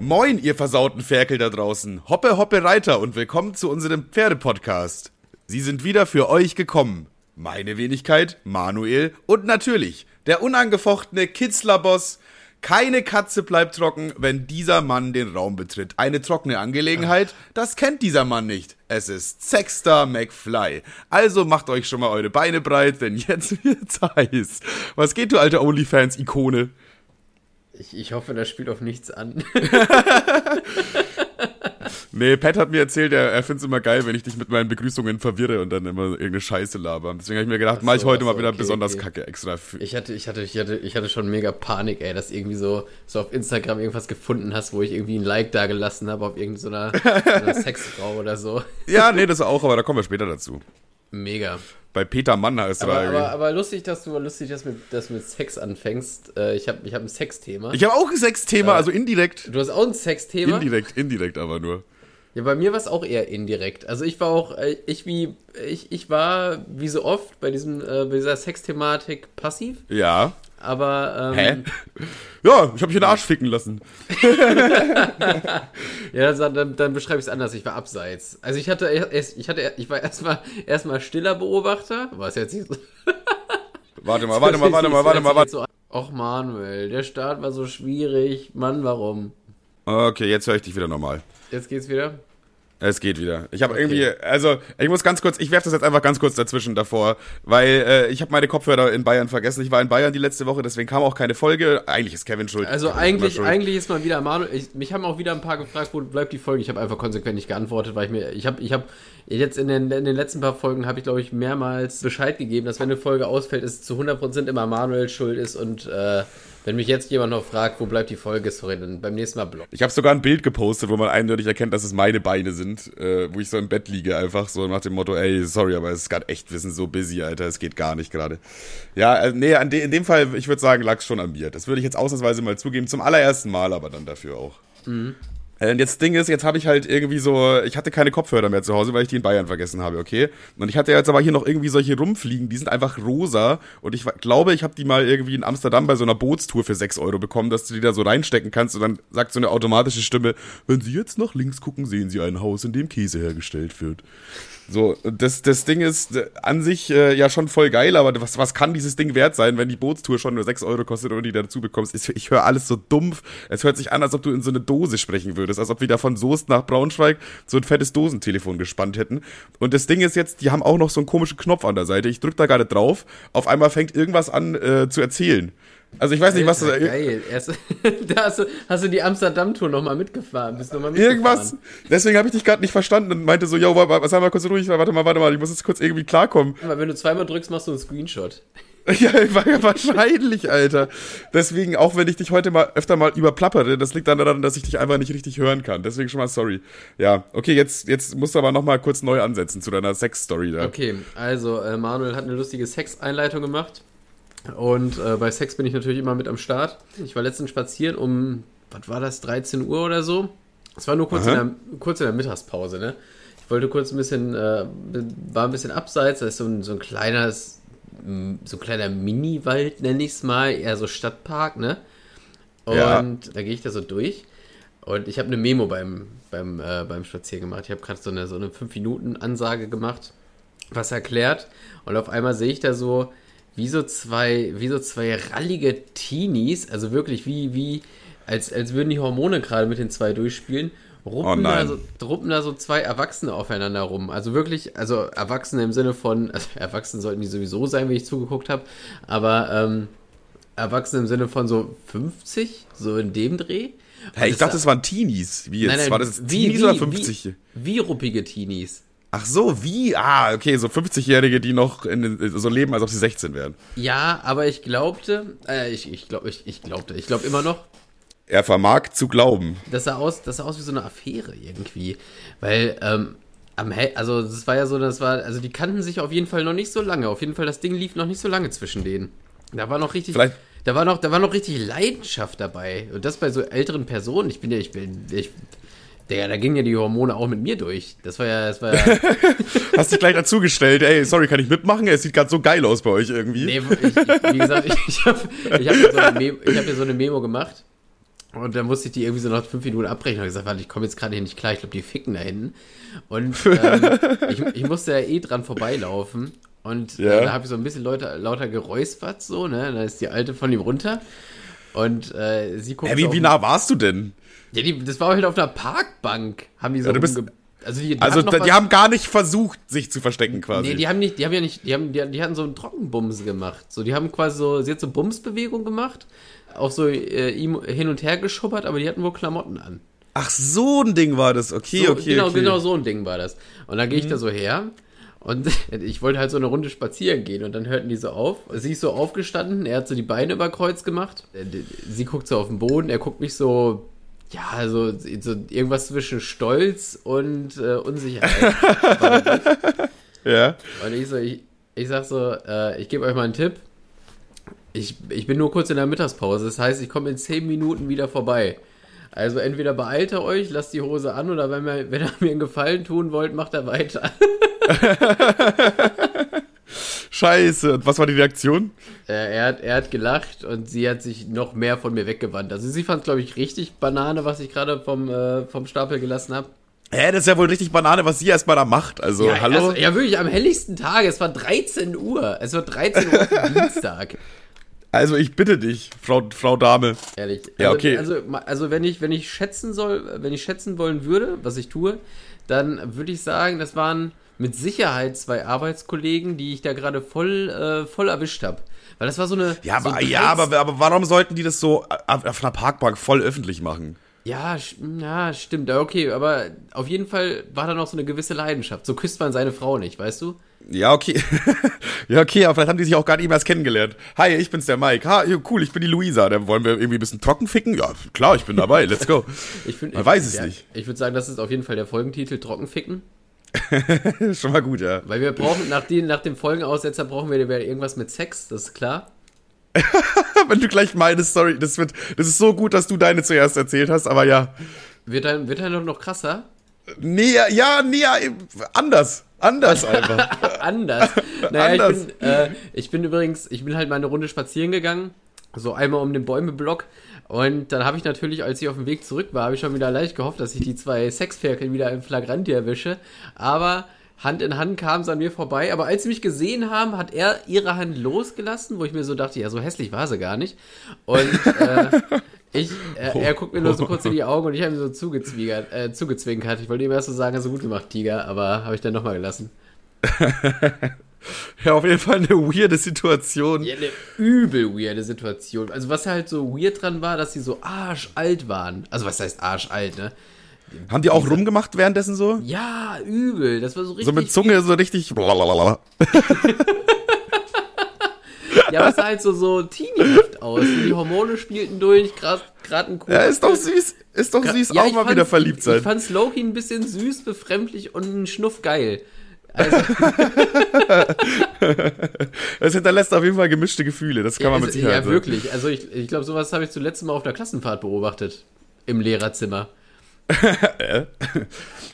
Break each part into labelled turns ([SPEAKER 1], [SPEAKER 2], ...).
[SPEAKER 1] Moin, ihr versauten Ferkel da draußen. Hoppe, hoppe Reiter und willkommen zu unserem Pferdepodcast. Sie sind wieder für euch gekommen. Meine Wenigkeit, Manuel und natürlich der unangefochtene Kitzlerboss. Keine Katze bleibt trocken, wenn dieser Mann den Raum betritt. Eine trockene Angelegenheit, das kennt dieser Mann nicht. Es ist Sexter McFly. Also macht euch schon mal eure Beine breit, denn jetzt wird's heiß. Was geht, du alte OnlyFans-Ikone?
[SPEAKER 2] Ich, ich hoffe, das spielt auf nichts an.
[SPEAKER 1] nee, Pat hat mir erzählt, er, er findet es immer geil, wenn ich dich mit meinen Begrüßungen verwirre und dann immer irgendeine Scheiße laber. Deswegen habe ich mir gedacht, so, mach ich heute so, mal wieder okay, besonders okay. kacke extra. Für
[SPEAKER 2] ich hatte, ich, hatte, ich, hatte, ich hatte schon mega Panik, ey, dass irgendwie so, so auf Instagram irgendwas gefunden hast, wo ich irgendwie ein Like da gelassen habe auf irgendeiner so Sexfrau oder so.
[SPEAKER 1] Ja, nee, das auch, aber da kommen wir später dazu.
[SPEAKER 2] Mega
[SPEAKER 1] bei Peter Mann heißt
[SPEAKER 2] aber, aber, aber, lustig, dass du lustig, dass, mit, dass du mit Sex anfängst. Äh, ich habe ich hab ein Sexthema.
[SPEAKER 1] Ich habe auch ein Sexthema, äh, also indirekt.
[SPEAKER 2] Du hast auch ein Sexthema?
[SPEAKER 1] Indirekt, indirekt aber nur.
[SPEAKER 2] Ja, bei mir war es auch eher indirekt. Also ich war auch, äh, ich wie, ich, ich war wie so oft bei diesem, äh, bei dieser Sexthematik passiv.
[SPEAKER 1] Ja.
[SPEAKER 2] Aber.
[SPEAKER 1] Ähm, Hä? Ja, ich habe mich in den Arsch ficken lassen.
[SPEAKER 2] ja, dann, dann beschreibe ich es anders. Ich war abseits. Also ich hatte ich hatte, ich war erstmal erstmal stiller Beobachter. Was jetzt nicht so.
[SPEAKER 1] warte mal, warte mal, warte mal, warte mal, warte
[SPEAKER 2] mal. Och Manuel, der Start war so schwierig. Mann, warum?
[SPEAKER 1] Okay, jetzt höre ich dich wieder normal.
[SPEAKER 2] Jetzt geht's wieder.
[SPEAKER 1] Es geht wieder. Ich habe okay. irgendwie, also ich muss ganz kurz, ich werfe das jetzt einfach ganz kurz dazwischen davor, weil äh, ich habe meine Kopfhörer in Bayern vergessen. Ich war in Bayern die letzte Woche, deswegen kam auch keine Folge. Eigentlich ist Kevin schuld.
[SPEAKER 2] Also eigentlich, schuld. eigentlich ist mal wieder Manuel. Ich, mich haben auch wieder ein paar gefragt, wo bleibt die Folge. Ich habe einfach konsequent nicht geantwortet, weil ich mir, ich habe, ich habe jetzt in den, in den letzten paar Folgen habe ich glaube ich mehrmals Bescheid gegeben, dass wenn eine Folge ausfällt, es zu 100% immer Manuel schuld ist und äh, wenn mich jetzt jemand noch fragt, wo bleibt die Folge, sorry, dann beim nächsten Mal Blog.
[SPEAKER 1] Ich habe sogar ein Bild gepostet, wo man eindeutig erkennt, dass es meine Beine sind, äh, wo ich so im Bett liege, einfach so nach dem Motto, ey, sorry, aber es ist gerade echt, wir sind so busy, Alter, es geht gar nicht gerade. Ja, äh, nee, de in dem Fall, ich würde sagen, lag schon an mir. Das würde ich jetzt ausnahmsweise mal zugeben, zum allerersten Mal aber dann dafür auch. Mhm. Äh, und jetzt Ding ist, jetzt habe ich halt irgendwie so, ich hatte keine Kopfhörer mehr zu Hause, weil ich die in Bayern vergessen habe, okay? Und ich hatte jetzt aber hier noch irgendwie solche rumfliegen, die sind einfach rosa und ich glaube, ich habe die mal irgendwie in Amsterdam bei so einer Bootstour für 6 Euro bekommen, dass du die da so reinstecken kannst und dann sagt so eine automatische Stimme, wenn Sie jetzt nach links gucken, sehen Sie ein Haus, in dem Käse hergestellt wird. So, das, das Ding ist äh, an sich äh, ja schon voll geil, aber was, was kann dieses Ding wert sein, wenn die Bootstour schon nur 6 Euro kostet und die dazu bekommst? Ich, ich höre alles so dumpf. Es hört sich an, als ob du in so eine Dose sprechen würdest, als ob wir da von Soest nach Braunschweig so ein fettes Dosentelefon gespannt hätten. Und das Ding ist jetzt, die haben auch noch so einen komischen Knopf an der Seite. Ich drück da gerade drauf. Auf einmal fängt irgendwas an äh, zu erzählen. Also ich weiß nicht, was du
[SPEAKER 2] da. Geil. Erst, da hast du, hast du die Amsterdam-Tour nochmal mitgefahren. Bist noch mal
[SPEAKER 1] mitgefahren. Irgendwas. Deswegen habe ich dich gerade nicht verstanden und meinte so, yo, was haben wir kurz ruhig? Warte mal, warte mal, ich muss jetzt kurz irgendwie klarkommen.
[SPEAKER 2] Aber wenn du zweimal drückst, machst du einen Screenshot.
[SPEAKER 1] Ja, wahrscheinlich, Alter. Deswegen, auch wenn ich dich heute mal öfter mal überplappere, das liegt dann daran, dass ich dich einfach nicht richtig hören kann. Deswegen schon mal sorry. Ja, okay, jetzt, jetzt musst du aber nochmal kurz neu ansetzen zu deiner Sex-Story da.
[SPEAKER 2] Okay, also äh, Manuel hat eine lustige Sex-Einleitung gemacht. Und äh, bei Sex bin ich natürlich immer mit am Start. Ich war letztens spazieren um, was war das, 13 Uhr oder so. Es war nur kurz in, der, kurz in der Mittagspause, ne? Ich wollte kurz ein bisschen, äh, war ein bisschen abseits, da ist so ein, so ein kleines, so ein kleiner Mini-Wald, nenne ich es mal, eher so Stadtpark, ne? Und ja. da gehe ich da so durch. Und ich habe eine Memo beim, beim, äh, beim Spazieren gemacht. Ich habe gerade so eine, so eine 5-Minuten-Ansage gemacht, was erklärt. Und auf einmal sehe ich da so, wie so zwei, wie so zwei rallige Teenies, also wirklich wie, wie, als, als würden die Hormone gerade mit den zwei durchspielen, ruppen, oh da so, ruppen da so zwei Erwachsene aufeinander rum. Also wirklich, also Erwachsene im Sinne von, also Erwachsene sollten die sowieso sein, wie ich zugeguckt habe, aber ähm, Erwachsene im Sinne von so 50, so in dem Dreh.
[SPEAKER 1] Hey, ich dachte, es waren Teenies. Wie jetzt? Nein, nein, war das wie, Teenies wie, oder 50?
[SPEAKER 2] Wie, wie ruppige Teenies.
[SPEAKER 1] Ach so, wie? Ah, okay, so 50-Jährige, die noch in, so leben, als ob sie 16 wären.
[SPEAKER 2] Ja, aber ich glaubte, äh, ich, ich, glaub, ich, ich glaubte, ich glaube immer noch.
[SPEAKER 1] Er vermag zu glauben.
[SPEAKER 2] Das sah aus, das sah aus wie so eine Affäre irgendwie. Weil, ähm, am He also das war ja so, das war, also die kannten sich auf jeden Fall noch nicht so lange. Auf jeden Fall, das Ding lief noch nicht so lange zwischen denen. Da war noch richtig.
[SPEAKER 1] Vielleicht.
[SPEAKER 2] Da war noch, da war noch richtig Leidenschaft dabei. Und das bei so älteren Personen. Ich bin ja, ich bin, ich der, da gingen ja die Hormone auch mit mir durch. Das war ja, das war ja.
[SPEAKER 1] Hast dich gleich dazugestellt, ey, sorry, kann ich mitmachen? Es sieht gerade so geil aus bei euch irgendwie. Nee,
[SPEAKER 2] ich, ich, wie gesagt, ich, ich habe ich hab hier, so hab hier so eine Memo gemacht. Und dann musste ich die irgendwie so nach fünf Minuten abbrechen und gesagt, warte, ich komme jetzt gerade hier nicht klar, ich glaube, die ficken da hinten. Und ähm, ich, ich musste ja eh dran vorbeilaufen. Und
[SPEAKER 1] Ja.
[SPEAKER 2] äh, da habe ich so ein bisschen lauter, lauter geräuspert, so, ne? Da ist die Alte von ihm runter. Und äh, sie guckt
[SPEAKER 1] Hä,
[SPEAKER 2] so
[SPEAKER 1] wie, wie nah warst du denn?
[SPEAKER 2] Ja, die, das war halt auf einer Parkbank, haben die so
[SPEAKER 1] Ja, bist-
[SPEAKER 2] Also die, die
[SPEAKER 1] Also, da- die haben gar nicht versucht, sich zu verstecken quasi.
[SPEAKER 2] Nee, die haben nicht, die haben ja nicht, die haben, die, die hatten so einen Trockenbums gemacht. So, die haben quasi so, sie hat so Bumsbewegung gemacht, auch so äh, ihm hin und her geschubbert, aber die hatten wohl Klamotten an.
[SPEAKER 1] Ach, so ein Ding war das. Okay,
[SPEAKER 2] So,
[SPEAKER 1] okay,
[SPEAKER 2] genau,
[SPEAKER 1] okay. Mhm.
[SPEAKER 2] genau so ein Ding war das. Und dann gehe ich da so her und ich wollte halt so eine Runde spazieren gehen und dann hörten die so auf. Sie ist so aufgestanden, er hat so die Beine über Kreuz gemacht. Äh, Sie guckt so auf den Boden, er guckt mich so, ja, also so irgendwas zwischen Stolz und äh, Unsicherheit.
[SPEAKER 1] Ja.
[SPEAKER 2] Und ich so, ich, ich sag so, äh, ich gebe euch mal einen Tipp. Ich, ich bin nur kurz in der Mittagspause. Das heißt, ich komme in 10 Minuten wieder vorbei. Also entweder beeilt ihr euch, lasst die Hose an oder wenn, wir, wenn ihr mir einen Gefallen tun wollt, macht er weiter.
[SPEAKER 1] Scheiße. Und was war die Reaktion?
[SPEAKER 2] Äh, er, hat, er hat gelacht und sie hat sich noch mehr von mir weggewandt. Also sie fand, glaube ich, richtig Banane, was ich gerade vom, äh, vom Stapel gelassen habe.
[SPEAKER 1] Hä, das ist ja wohl richtig Banane, was sie erstmal da macht. Also,
[SPEAKER 2] ja,
[SPEAKER 1] hallo?
[SPEAKER 2] Also, ja, wirklich, am helllichsten Tag. Es war 13 Uhr. Es war 13 Uhr Dienstag.
[SPEAKER 1] Also, ich bitte dich, Frau, Frau Dame.
[SPEAKER 2] Ehrlich.
[SPEAKER 1] Ja,
[SPEAKER 2] also,
[SPEAKER 1] okay.
[SPEAKER 2] Also, also wenn ich, wenn ich schätzen soll, wenn ich schätzen wollen würde, was ich tue, dann würde ich sagen, das waren mit Sicherheit zwei Arbeitskollegen, die ich da gerade voll, äh, voll erwischt habe. Weil das war so eine.
[SPEAKER 1] Ja,
[SPEAKER 2] so
[SPEAKER 1] aber,
[SPEAKER 2] 13
[SPEAKER 1] ja aber, aber warum sollten die das so auf auf einer Parkbank voll öffentlich machen?
[SPEAKER 2] Ja, ja, stimmt. Okay, aber auf jeden Fall war da noch so eine gewisse Leidenschaft. So küsst man seine Frau nicht, weißt du?
[SPEAKER 1] Ja, okay. ja, okay, aber vielleicht haben die sich auch gar nicht mehr erst kennengelernt. Hi, ich bin's, der Mike. Ha, cool, ich bin die Luisa. Dann wollen wir irgendwie ein bisschen trocken ficken? Ja, klar, ich bin dabei. Let's go.
[SPEAKER 2] Ich find,
[SPEAKER 1] Man
[SPEAKER 2] ich,
[SPEAKER 1] weiß es
[SPEAKER 2] ja,
[SPEAKER 1] nicht.
[SPEAKER 2] Ich würde sagen, das ist auf jeden Fall der Folgentitel Trockenficken.
[SPEAKER 1] Schon mal gut, ja.
[SPEAKER 2] Weil wir brauchen, nach, den, nach dem Folgenaussetzer brauchen wir irgendwas mit Sex, das ist klar.
[SPEAKER 1] Wenn du gleich meine Story, das wird, das ist so gut, dass du deine zuerst erzählt hast, aber ja.
[SPEAKER 2] Wird dann, wird dann noch, krasser?
[SPEAKER 1] Nee, ja, nee, anders. Anders einfach.
[SPEAKER 2] Anders. Naja,
[SPEAKER 1] Anders.
[SPEAKER 2] Ich, bin, äh, ich bin übrigens, ich bin halt mal eine Runde spazieren gegangen, so einmal um den Bäumeblock. Und dann habe ich natürlich, als ich auf dem Weg zurück war, habe ich schon wieder leicht gehofft, dass ich die zwei Sexferkel wieder im Flagranti erwische. Aber Hand in Hand kam es an mir vorbei. Aber als sie mich gesehen haben, hat er ihre Hand losgelassen, wo ich mir so dachte, ja, so hässlich war sie gar nicht. Und äh, ich, er, er guckt mir nur so kurz in die Augen und ich habe ihm so zugezwinkert, äh, zugezwinkert. Ich wollte ihm erst so sagen, so gut gemacht, Tiger, aber habe ich dann nochmal gelassen.
[SPEAKER 1] ja, auf jeden Fall eine weirde Situation.
[SPEAKER 2] Ja, eine übel weirde Situation. Also was halt so weird dran war, dass sie so arschalt waren. Also was heißt arschalt, ne?
[SPEAKER 1] Haben die auch rumgemacht währenddessen so?
[SPEAKER 2] Ja, übel. Das war so richtig.
[SPEAKER 1] So mit Zunge so richtig.
[SPEAKER 2] Ja, aber es sah halt so, so teeniehaft aus. Die Hormone spielten durch, gerade ein
[SPEAKER 1] Ja, ist doch süß. Ist doch süß,
[SPEAKER 2] Ja,
[SPEAKER 1] auch
[SPEAKER 2] ich
[SPEAKER 1] mal wieder verliebt
[SPEAKER 2] Ich
[SPEAKER 1] sein.
[SPEAKER 2] fand's Loki ein bisschen süß, befremdlich und ein Schnuff geil. Also,
[SPEAKER 1] Es hinterlässt auf jeden Fall gemischte Gefühle, das kann man mit
[SPEAKER 2] also,
[SPEAKER 1] Sicherheit
[SPEAKER 2] ja,
[SPEAKER 1] sagen.
[SPEAKER 2] wirklich. Also ich, ich glaube, sowas habe ich zuletzt mal auf der Klassenfahrt beobachtet. Im Lehrerzimmer.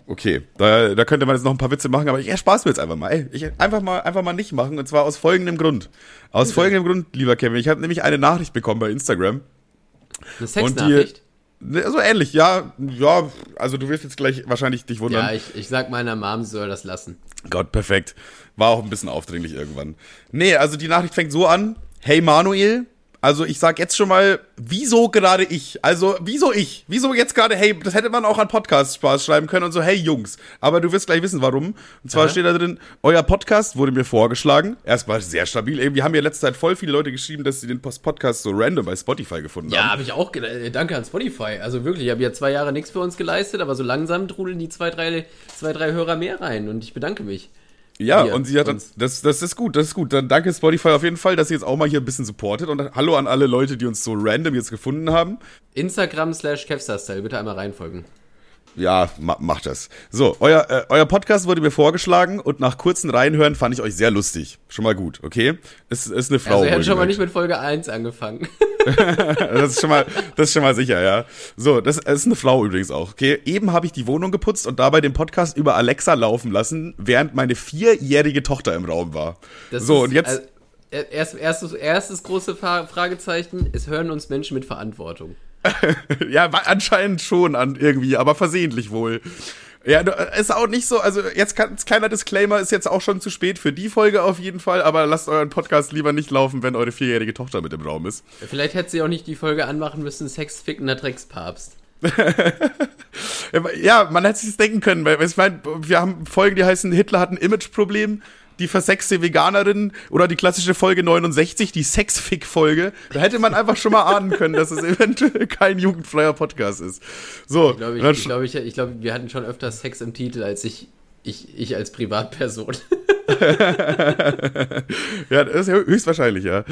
[SPEAKER 1] Okay, da, da könnte man jetzt noch ein paar Witze machen, aber ich erspare mir jetzt einfach mal. Ey, ich einfach mal einfach mal nicht machen und zwar aus folgendem Grund. Aus folgendem Grund, lieber Kevin, ich habe nämlich eine Nachricht bekommen bei Instagram.
[SPEAKER 2] Eine Sexnachricht.
[SPEAKER 1] So ähnlich, ja, ja, also du wirst jetzt gleich wahrscheinlich dich wundern.
[SPEAKER 2] Ja, ich, ich sag meiner Mom, sie soll das lassen.
[SPEAKER 1] Gott, perfekt. War auch ein bisschen aufdringlich irgendwann. Nee, also die Nachricht fängt so an. Hey Manuel, also ich sag jetzt schon mal, wieso gerade ich? Also, wieso ich? Wieso jetzt gerade, hey, das hätte man auch an Podcast Spaß schreiben können und so, hey Jungs. Aber du wirst gleich wissen, warum. Und zwar
[SPEAKER 2] Aha.
[SPEAKER 1] steht da drin, euer Podcast wurde mir vorgeschlagen. Erstmal sehr stabil. Eben, wir haben ja letzte Zeit voll viele Leute geschrieben, dass sie den Post- Podcast so random bei Spotify gefunden
[SPEAKER 2] Ja,
[SPEAKER 1] haben.
[SPEAKER 2] habe ich auch. äh, Danke an Spotify. Also wirklich, ich habe ja zwei Jahre nichts für uns geleistet, aber so langsam trudeln die zwei, drei, zwei, drei Hörer mehr rein und ich bedanke mich.
[SPEAKER 1] Ja,
[SPEAKER 2] Wir,
[SPEAKER 1] und sie hat dann, das, das ist gut, das ist gut. Dann danke Spotify auf jeden Fall, dass ihr jetzt auch mal hier ein bisschen supportet. Und hallo an alle Leute, die uns so random jetzt gefunden haben.
[SPEAKER 2] Instagram slash Kevstar-Style, bitte einmal reinfolgen.
[SPEAKER 1] Ja, ma macht das. So, euer, äh, euer Podcast wurde mir vorgeschlagen und nach kurzen Reinhören fand ich euch sehr lustig. Schon mal gut, okay? Es ist eine Frau.
[SPEAKER 2] Also er hat schon mal nicht mit Folge 1 angefangen.
[SPEAKER 1] das ist schon mal, das ist schon mal sicher, ja. So, das, das ist eine Frau übrigens auch, okay? Eben habe ich die Wohnung geputzt und dabei den Podcast über Alexa laufen lassen, während meine vierjährige Tochter im Raum war.
[SPEAKER 2] Das
[SPEAKER 1] so,
[SPEAKER 2] ist,
[SPEAKER 1] und jetzt.
[SPEAKER 2] Also, erst, erstes, erstes große Fra- Fragezeichen, es hören uns Menschen mit Verantwortung.
[SPEAKER 1] ja, anscheinend schon an irgendwie, aber versehentlich wohl. Ja, ist auch nicht so, also jetzt kann, kleiner Disclaimer, ist jetzt auch schon zu spät für die Folge auf jeden Fall, aber lasst euren Podcast lieber nicht laufen, wenn eure vierjährige Tochter mit im Raum ist.
[SPEAKER 2] Vielleicht hätte sie auch nicht die Folge anmachen müssen, Sex fickender Dreckspapst.
[SPEAKER 1] ja, man hätte sich denken können, weil ich meine, wir haben Folgen, die heißen Hitler hat ein Imageproblem, die versexte Veganerin oder die klassische Folge 69, die Sexfick-Folge. Da hätte man einfach schon mal ahnen können, dass es eventuell kein jugendfreier Podcast ist. So.
[SPEAKER 2] Ich glaube, ich, ich, glaub, ich, ich glaub, wir hatten schon öfter Sex im Titel, als ich, ich, ich als Privatperson.
[SPEAKER 1] ja, das ist höchstwahrscheinlich, ja.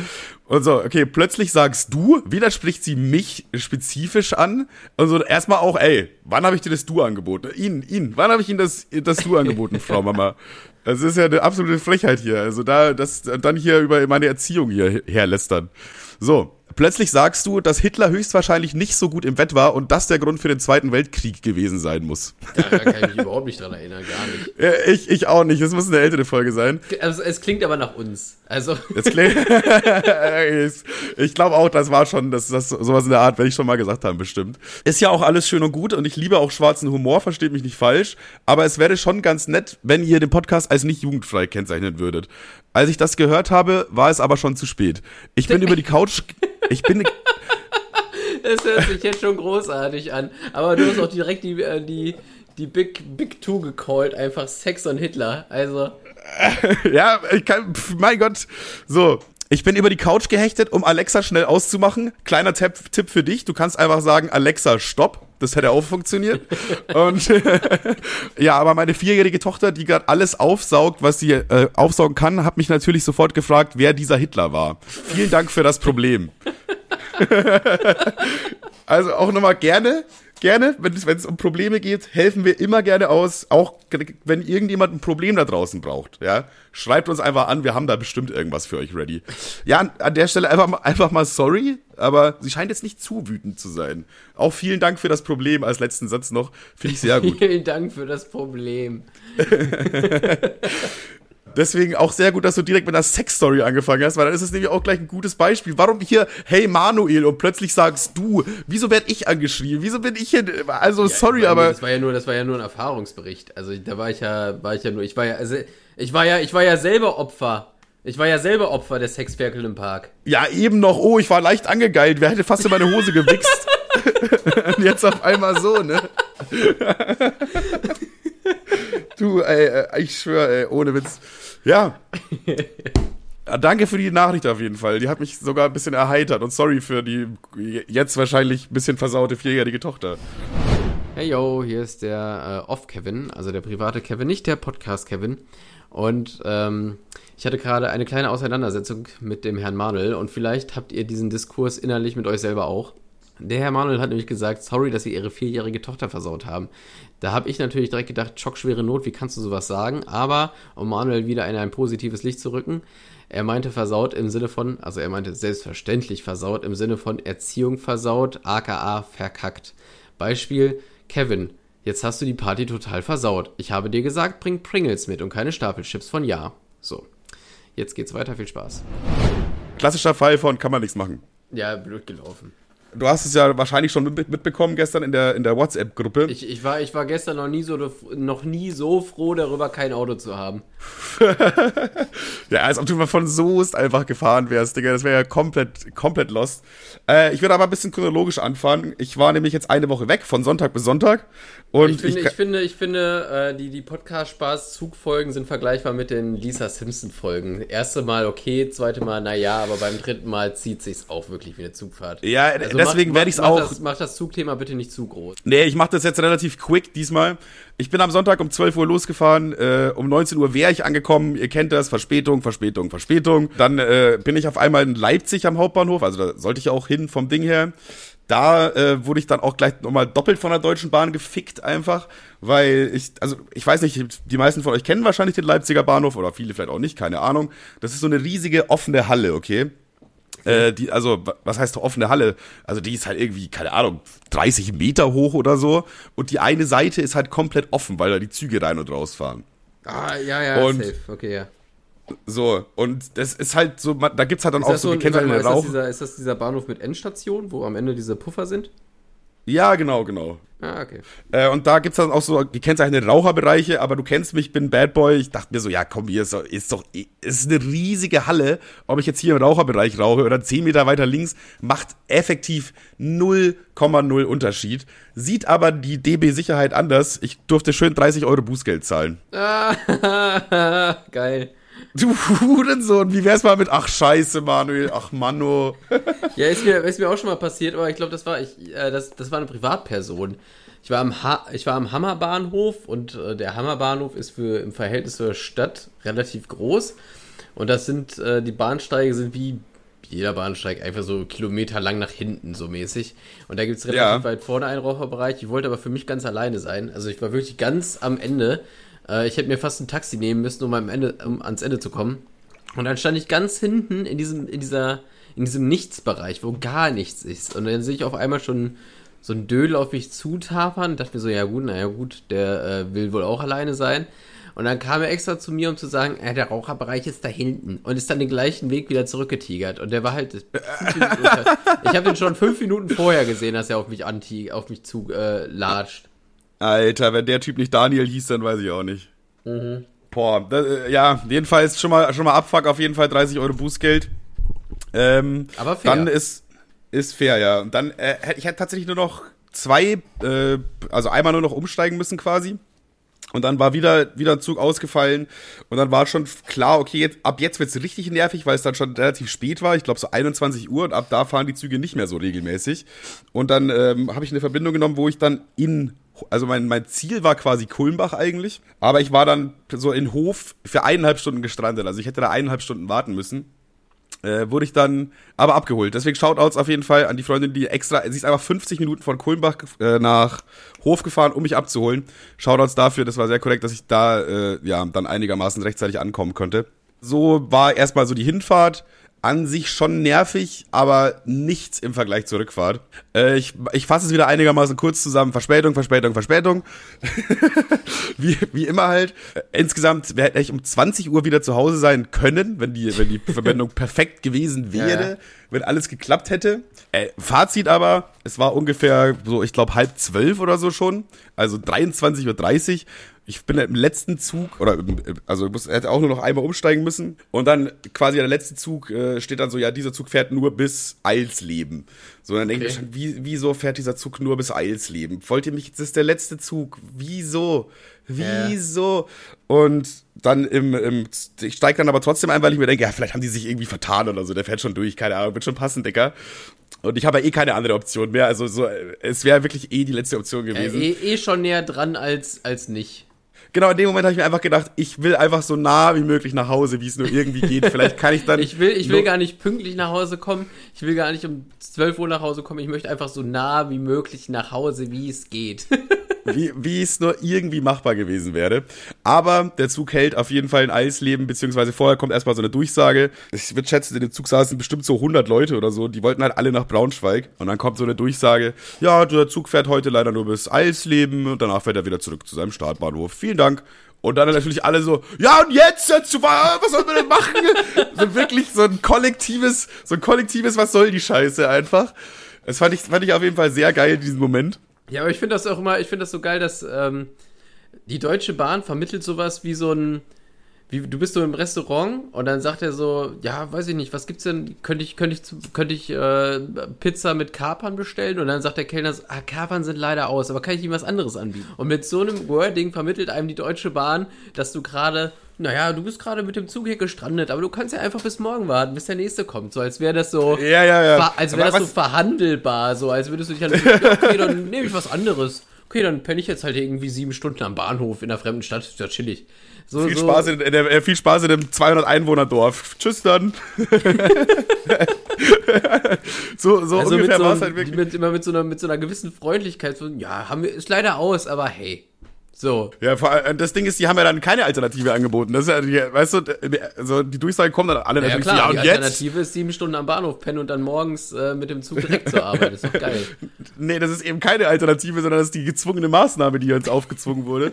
[SPEAKER 1] Und so, okay, plötzlich sagst du, widerspricht sie mich spezifisch an. Und so, erstmal auch, ey, wann habe ich dir das Du angeboten? Ihnen, Ihnen, wann habe ich Ihnen das, das Du angeboten, Frau Mama? Das ist ja eine absolute Frechheit hier. Also da, das, dann hier über meine Erziehung hier herlästern. So, plötzlich sagst du, dass Hitler höchstwahrscheinlich nicht so gut im Bett war und das der Grund für den Zweiten Weltkrieg gewesen sein muss.
[SPEAKER 2] Da kann ich mich überhaupt nicht dran erinnern, gar
[SPEAKER 1] nicht. Ich, ich auch nicht. Das muss eine ältere Folge sein.
[SPEAKER 2] Also, es klingt aber nach uns. Also.
[SPEAKER 1] ich glaube auch, das war schon, das, das sowas in der Art, werde ich schon mal gesagt haben, bestimmt. Ist ja auch alles schön und gut und ich liebe auch schwarzen Humor, versteht mich nicht falsch. Aber es wäre schon ganz nett, wenn ihr den Podcast als nicht jugendfrei kennzeichnen würdet. Als ich das gehört habe, war es aber schon zu spät. Ich bin über die Couch. Ich bin.
[SPEAKER 2] Das hört sich jetzt schon großartig an. Aber du hast auch direkt die, äh, die, die Big, Big Two gecallt, einfach Sex und Hitler. Also.
[SPEAKER 1] ja, ich kann. Mein Gott. So, ich bin über die Couch gehechtet, um Alexa schnell auszumachen. Kleiner Tipp, Tipp für dich. Du kannst einfach sagen, Alexa, stopp. Das hätte auch funktioniert. Und ja, aber meine vierjährige Tochter, die gerade alles aufsaugt, was sie äh, aufsaugen kann, hat mich natürlich sofort gefragt, wer dieser Hitler war. Vielen Dank für das Problem. also auch nochmal gerne gerne, wenn es um Probleme geht, helfen wir immer gerne aus. Auch wenn irgendjemand ein Problem da draußen braucht. Ja, schreibt uns einfach an. Wir haben da bestimmt irgendwas für euch ready. Ja, an, an der Stelle einfach, einfach mal sorry, aber sie scheint jetzt nicht zu wütend zu sein. Auch vielen Dank für das Problem als letzten Satz noch. Finde ich sehr gut.
[SPEAKER 2] vielen Dank für das Problem.
[SPEAKER 1] Deswegen auch sehr gut, dass du direkt mit einer Sexstory angefangen hast, weil dann ist es nämlich auch gleich ein gutes Beispiel. Warum hier, hey Manuel, und plötzlich sagst du, wieso werde ich angeschrieben? Wieso bin ich hier, also ja, sorry, aber.
[SPEAKER 2] Das war ja nur, das war ja nur ein Erfahrungsbericht. Also da war ich ja, war ich ja nur, ich war ja, also ich war ja, ich war ja selber Opfer. Ich war ja selber Opfer der Sexferkel im Park.
[SPEAKER 1] Ja, eben noch, oh, ich war leicht angegeilt, wer hätte fast in meine Hose gewichst. und jetzt auf einmal so, ne? du, ey, äh, ich schwöre, ey, ohne Witz. Ja. Danke für die Nachricht auf jeden Fall. Die hat mich sogar ein bisschen erheitert. Und sorry für die jetzt wahrscheinlich ein bisschen versaute vierjährige Tochter.
[SPEAKER 2] Hey yo, hier ist der äh, Off-Kevin, also der private Kevin, nicht der Podcast-Kevin. Und ähm, ich hatte gerade eine kleine Auseinandersetzung mit dem Herrn Manuel und vielleicht habt ihr diesen Diskurs innerlich mit euch selber auch. Der Herr Manuel hat nämlich gesagt, sorry, dass sie ihre vierjährige Tochter versaut haben. Da habe ich natürlich direkt gedacht, schockschwere Not, wie kannst du sowas sagen? Aber, um Manuel wieder in ein positives Licht zu rücken, er meinte versaut im Sinne von, also er meinte selbstverständlich versaut im Sinne von Erziehung versaut, aka verkackt. Beispiel, Kevin, jetzt hast du die Party total versaut. Ich habe dir gesagt, bring Pringles mit und keine Stapelchips von Ja. So, jetzt geht's weiter, viel Spaß.
[SPEAKER 1] Klassischer Fall von kann man nichts machen.
[SPEAKER 2] Ja, blöd gelaufen.
[SPEAKER 1] Du hast es ja wahrscheinlich schon mitbekommen gestern in der, in der WhatsApp-Gruppe.
[SPEAKER 2] Ich, ich, war, ich war gestern noch nie, so, noch nie so froh darüber, kein Auto zu haben.
[SPEAKER 1] ja, als ob du mal von Soest einfach gefahren wärst, Digga. Das wäre ja komplett, komplett lost. Äh, ich würde aber ein bisschen chronologisch anfangen. Ich war nämlich jetzt eine Woche weg, von Sonntag bis Sonntag. Und
[SPEAKER 2] ich finde, ich, ich finde, ich finde äh, die, die Podcast-Spaß-Zugfolgen sind vergleichbar mit den Lisa Simpson-Folgen. Erste Mal okay, zweite Mal naja, aber beim dritten Mal zieht sich's auch wirklich wie eine Zugfahrt.
[SPEAKER 1] Ja, also deswegen werde ich es auch.
[SPEAKER 2] Das, mach das Zugthema bitte nicht zu groß.
[SPEAKER 1] Nee, ich mache das jetzt relativ quick diesmal. Ich bin am Sonntag um 12 Uhr losgefahren. Äh, um 19 Uhr wäre ich angekommen. Ihr kennt das. Verspätung, Verspätung, Verspätung. Dann äh, bin ich auf einmal in Leipzig am Hauptbahnhof. Also da sollte ich auch hin vom Ding her. Da äh, wurde ich dann auch gleich nochmal doppelt von der Deutschen Bahn gefickt einfach, weil ich, also ich weiß nicht, die meisten von euch kennen wahrscheinlich den Leipziger Bahnhof oder viele vielleicht auch nicht, keine Ahnung. Das ist so eine riesige offene Halle, okay? Äh, die, also, was heißt offene Halle? Also, die ist halt irgendwie, keine Ahnung, 30 Meter hoch oder so. Und die eine Seite ist halt komplett offen, weil da die Züge rein und raus fahren.
[SPEAKER 2] Ah, ja, ja,
[SPEAKER 1] und,
[SPEAKER 2] safe. Okay, ja.
[SPEAKER 1] So, und das ist halt so, da gibt es halt dann
[SPEAKER 2] ist
[SPEAKER 1] auch so,
[SPEAKER 2] so
[SPEAKER 1] die kennst halt
[SPEAKER 2] ist,
[SPEAKER 1] den
[SPEAKER 2] das
[SPEAKER 1] Rauch.
[SPEAKER 2] dieser, ist das dieser Bahnhof mit Endstation, wo am Ende diese Puffer sind?
[SPEAKER 1] Ja, genau, genau.
[SPEAKER 2] Ah, okay.
[SPEAKER 1] Äh, und da gibt's dann auch so gekennzeichnete Raucherbereiche, aber du kennst mich, ich bin Bad Boy. Ich dachte mir so, ja komm, hier ist doch, ist doch ist eine riesige Halle. Ob ich jetzt hier im Raucherbereich rauche oder 10 Meter weiter links, macht effektiv 0,0 Unterschied. Sieht aber die DB Sicherheit anders. Ich durfte schön 30 Euro Bußgeld zahlen.
[SPEAKER 2] Ah, geil.
[SPEAKER 1] Du Hurensohn, wie wär's mal mit, ach scheiße, Manuel, ach Manno.
[SPEAKER 2] Ja, ist mir, ist mir auch schon mal passiert, aber ich glaube, das war ich, äh, das, das war eine Privatperson. Ich war am, ha ich war am Hammerbahnhof und äh, der Hammerbahnhof ist für im Verhältnis zur Stadt relativ groß. Und das sind, äh, die Bahnsteige sind wie jeder Bahnsteig einfach so kilometerlang nach hinten, so mäßig. Und da gibt es relativ
[SPEAKER 1] Ja.
[SPEAKER 2] weit vorne einen Raucherbereich. Ich wollte aber für mich ganz alleine sein. Also ich war wirklich ganz am Ende. Äh, ich hätte mir fast ein Taxi nehmen müssen, um, am Ende, um ans Ende zu kommen. Und dann stand ich ganz hinten in diesem, in dieser, in diesem Nichtsbereich, wo gar nichts ist. Und dann sehe ich auf einmal schon so ein Dödel auf mich zutapern dachte mir so, ja gut, naja gut, der äh, will wohl auch alleine sein. Und dann kam er extra zu mir, um zu sagen, äh, der Raucherbereich ist da hinten. Und ist dann den gleichen Weg wieder zurückgetigert. Und der war halt. Ich habe den schon fünf Minuten vorher gesehen, dass er auf mich anti, auf mich zu äh, latscht.
[SPEAKER 1] Alter, wenn der Typ nicht Daniel hieß, dann weiß ich auch nicht. Boah, das, äh, ja, jedenfalls schon mal, schon mal Abfuck, auf jeden Fall 30 Euro Bußgeld. Ähm,
[SPEAKER 2] Aber fair.
[SPEAKER 1] Dann ist, ist fair, ja. Und dann, äh, hätte ich hätte tatsächlich nur noch zwei, äh, also einmal nur noch umsteigen müssen quasi. Und dann war wieder, wieder ein Zug ausgefallen. Und dann war schon klar, okay, jetzt, ab jetzt wird's richtig nervig, weil es dann schon relativ spät war. Ich glaube so 21 Uhr und ab da fahren die Züge nicht mehr so regelmäßig. Und dann ähm, habe ich eine Verbindung genommen, wo ich dann in, also mein, mein Ziel war quasi Kulmbach eigentlich. Aber ich war dann so in Hof für eineinhalb Stunden gestrandet. Also ich hätte da eineinhalb Stunden warten müssen äh, wurde ich dann aber abgeholt. Deswegen Shoutouts auf jeden Fall an die Freundin, die extra, sie ist einfach 50 Minuten von Kulmbach äh, nach Hof gefahren, um mich abzuholen. Shoutouts dafür, das war sehr korrekt, dass ich da äh, ja dann einigermaßen rechtzeitig ankommen konnte. So war erstmal so die Hinfahrt. An sich schon nervig, aber nichts im Vergleich zur Rückfahrt. Äh, ich ich fasse es wieder einigermaßen kurz zusammen. Verspätung, Verspätung, Verspätung. wie, wie immer halt. Äh, Insgesamt wäre ich um 20 Uhr wieder zu Hause sein können, wenn die, wenn die Verbindung perfekt gewesen wäre,
[SPEAKER 2] ja.
[SPEAKER 1] wenn alles geklappt hätte. Äh, Fazit aber, es war ungefähr so, ich glaube, halb zwölf oder so schon. Also 23.30 Uhr. Ich bin im letzten Zug, oder also ich muss, hätte auch nur noch einmal umsteigen müssen. Und dann quasi der letzte Zug äh, steht dann so, ja, dieser Zug fährt nur bis Eilsleben. So, dann denke ich
[SPEAKER 2] Okay.
[SPEAKER 1] schon, wie, wieso fährt dieser Zug nur bis Eilsleben? Wollt ihr mich, das ist der letzte Zug. Wieso? Wieso? Und dann im, im ich steige dann aber trotzdem ein, weil ich mir denke, ja, vielleicht haben die sich irgendwie vertan oder so. Der fährt schon durch, keine Ahnung, wird schon passen, Dicker. Und ich habe ja eh keine andere Option mehr. Also so, äh, es wäre wirklich eh die letzte Option
[SPEAKER 2] Äh,
[SPEAKER 1] gewesen.
[SPEAKER 2] eh, eh schon näher dran als, als nicht.
[SPEAKER 1] Genau, in dem Moment habe ich mir einfach gedacht, ich will einfach so nah wie möglich nach Hause, wie es nur irgendwie geht. Vielleicht kann ich dann.
[SPEAKER 2] Ich will, ich will gar nicht pünktlich nach Hause kommen. Ich will gar nicht um 12 Uhr nach Hause kommen. Ich möchte einfach so nah wie möglich nach Hause, wie es geht.
[SPEAKER 1] wie, wie es nur irgendwie machbar gewesen wäre. Aber der Zug hält auf jeden Fall in Eisleben, beziehungsweise vorher kommt erstmal so eine Durchsage. Ich würde schätzen, in dem Zug saßen bestimmt so 100 Leute oder so. Die wollten halt alle nach Braunschweig. Und dann kommt so eine Durchsage, ja, der Zug fährt heute leider nur bis Eisleben und danach fährt er wieder zurück zu seinem Startbahnhof. Vielen Dank. Und dann natürlich alle so, ja und jetzt, dazu, was sollen wir denn machen? so wirklich so ein kollektives, so ein kollektives, was soll die Scheiße einfach. Das fand ich, fand ich auf jeden Fall sehr geil, diesen Moment.
[SPEAKER 2] Ja, aber ich finde das auch immer, ich finde das so geil, dass ähm, die Deutsche Bahn vermittelt sowas wie so ein, wie du bist so im Restaurant und dann sagt er so, ja, weiß ich nicht, was gibt's denn? Könnte ich, könnte ich, könnte ich äh, Pizza mit Kapern bestellen? Und dann sagt der Kellner, so, ah, Kapern sind leider aus, aber kann ich ihm was anderes anbieten? Und mit so einem Wording vermittelt einem die Deutsche Bahn, dass du gerade naja, du bist gerade mit dem Zug hier gestrandet, aber du kannst ja einfach bis morgen warten, bis der nächste kommt. So als wäre das so,
[SPEAKER 1] Ja, ja, ja.
[SPEAKER 2] als wäre das so
[SPEAKER 1] was-
[SPEAKER 2] verhandelbar, so als würdest du dich ja, okay, dann nehme ich was anderes. Okay, dann penne ich jetzt halt irgendwie sieben Stunden am Bahnhof in einer fremden Stadt, ist ja chillig. So,
[SPEAKER 1] Viel
[SPEAKER 2] so,
[SPEAKER 1] Spaß, in, in der, äh, viel Spaß in dem 200 Einwohner Dorf. Tschüss dann. so so
[SPEAKER 2] also mit
[SPEAKER 1] ungefähr
[SPEAKER 2] so,
[SPEAKER 1] war es halt wirklich.
[SPEAKER 2] mit, immer mit so, einer, mit so einer gewissen Freundlichkeit, so, ja, haben wir, ist leider aus, aber hey. So.
[SPEAKER 1] Ja, vor allem, das Ding ist, die haben ja dann keine Alternative angeboten. Das ist ja, die, weißt du, die- also die Durchsage kommen dann alle
[SPEAKER 2] Ja,
[SPEAKER 1] natürlich
[SPEAKER 2] klar,
[SPEAKER 1] ja
[SPEAKER 2] die
[SPEAKER 1] und jetzt?
[SPEAKER 2] Alternative ist sieben Stunden am Bahnhof pennen und dann morgens äh, mit dem Zug direkt zur Arbeit. Ist doch geil.
[SPEAKER 1] Nee, das ist eben keine Alternative, sondern das ist die gezwungene Maßnahme, die uns aufgezwungen wurde.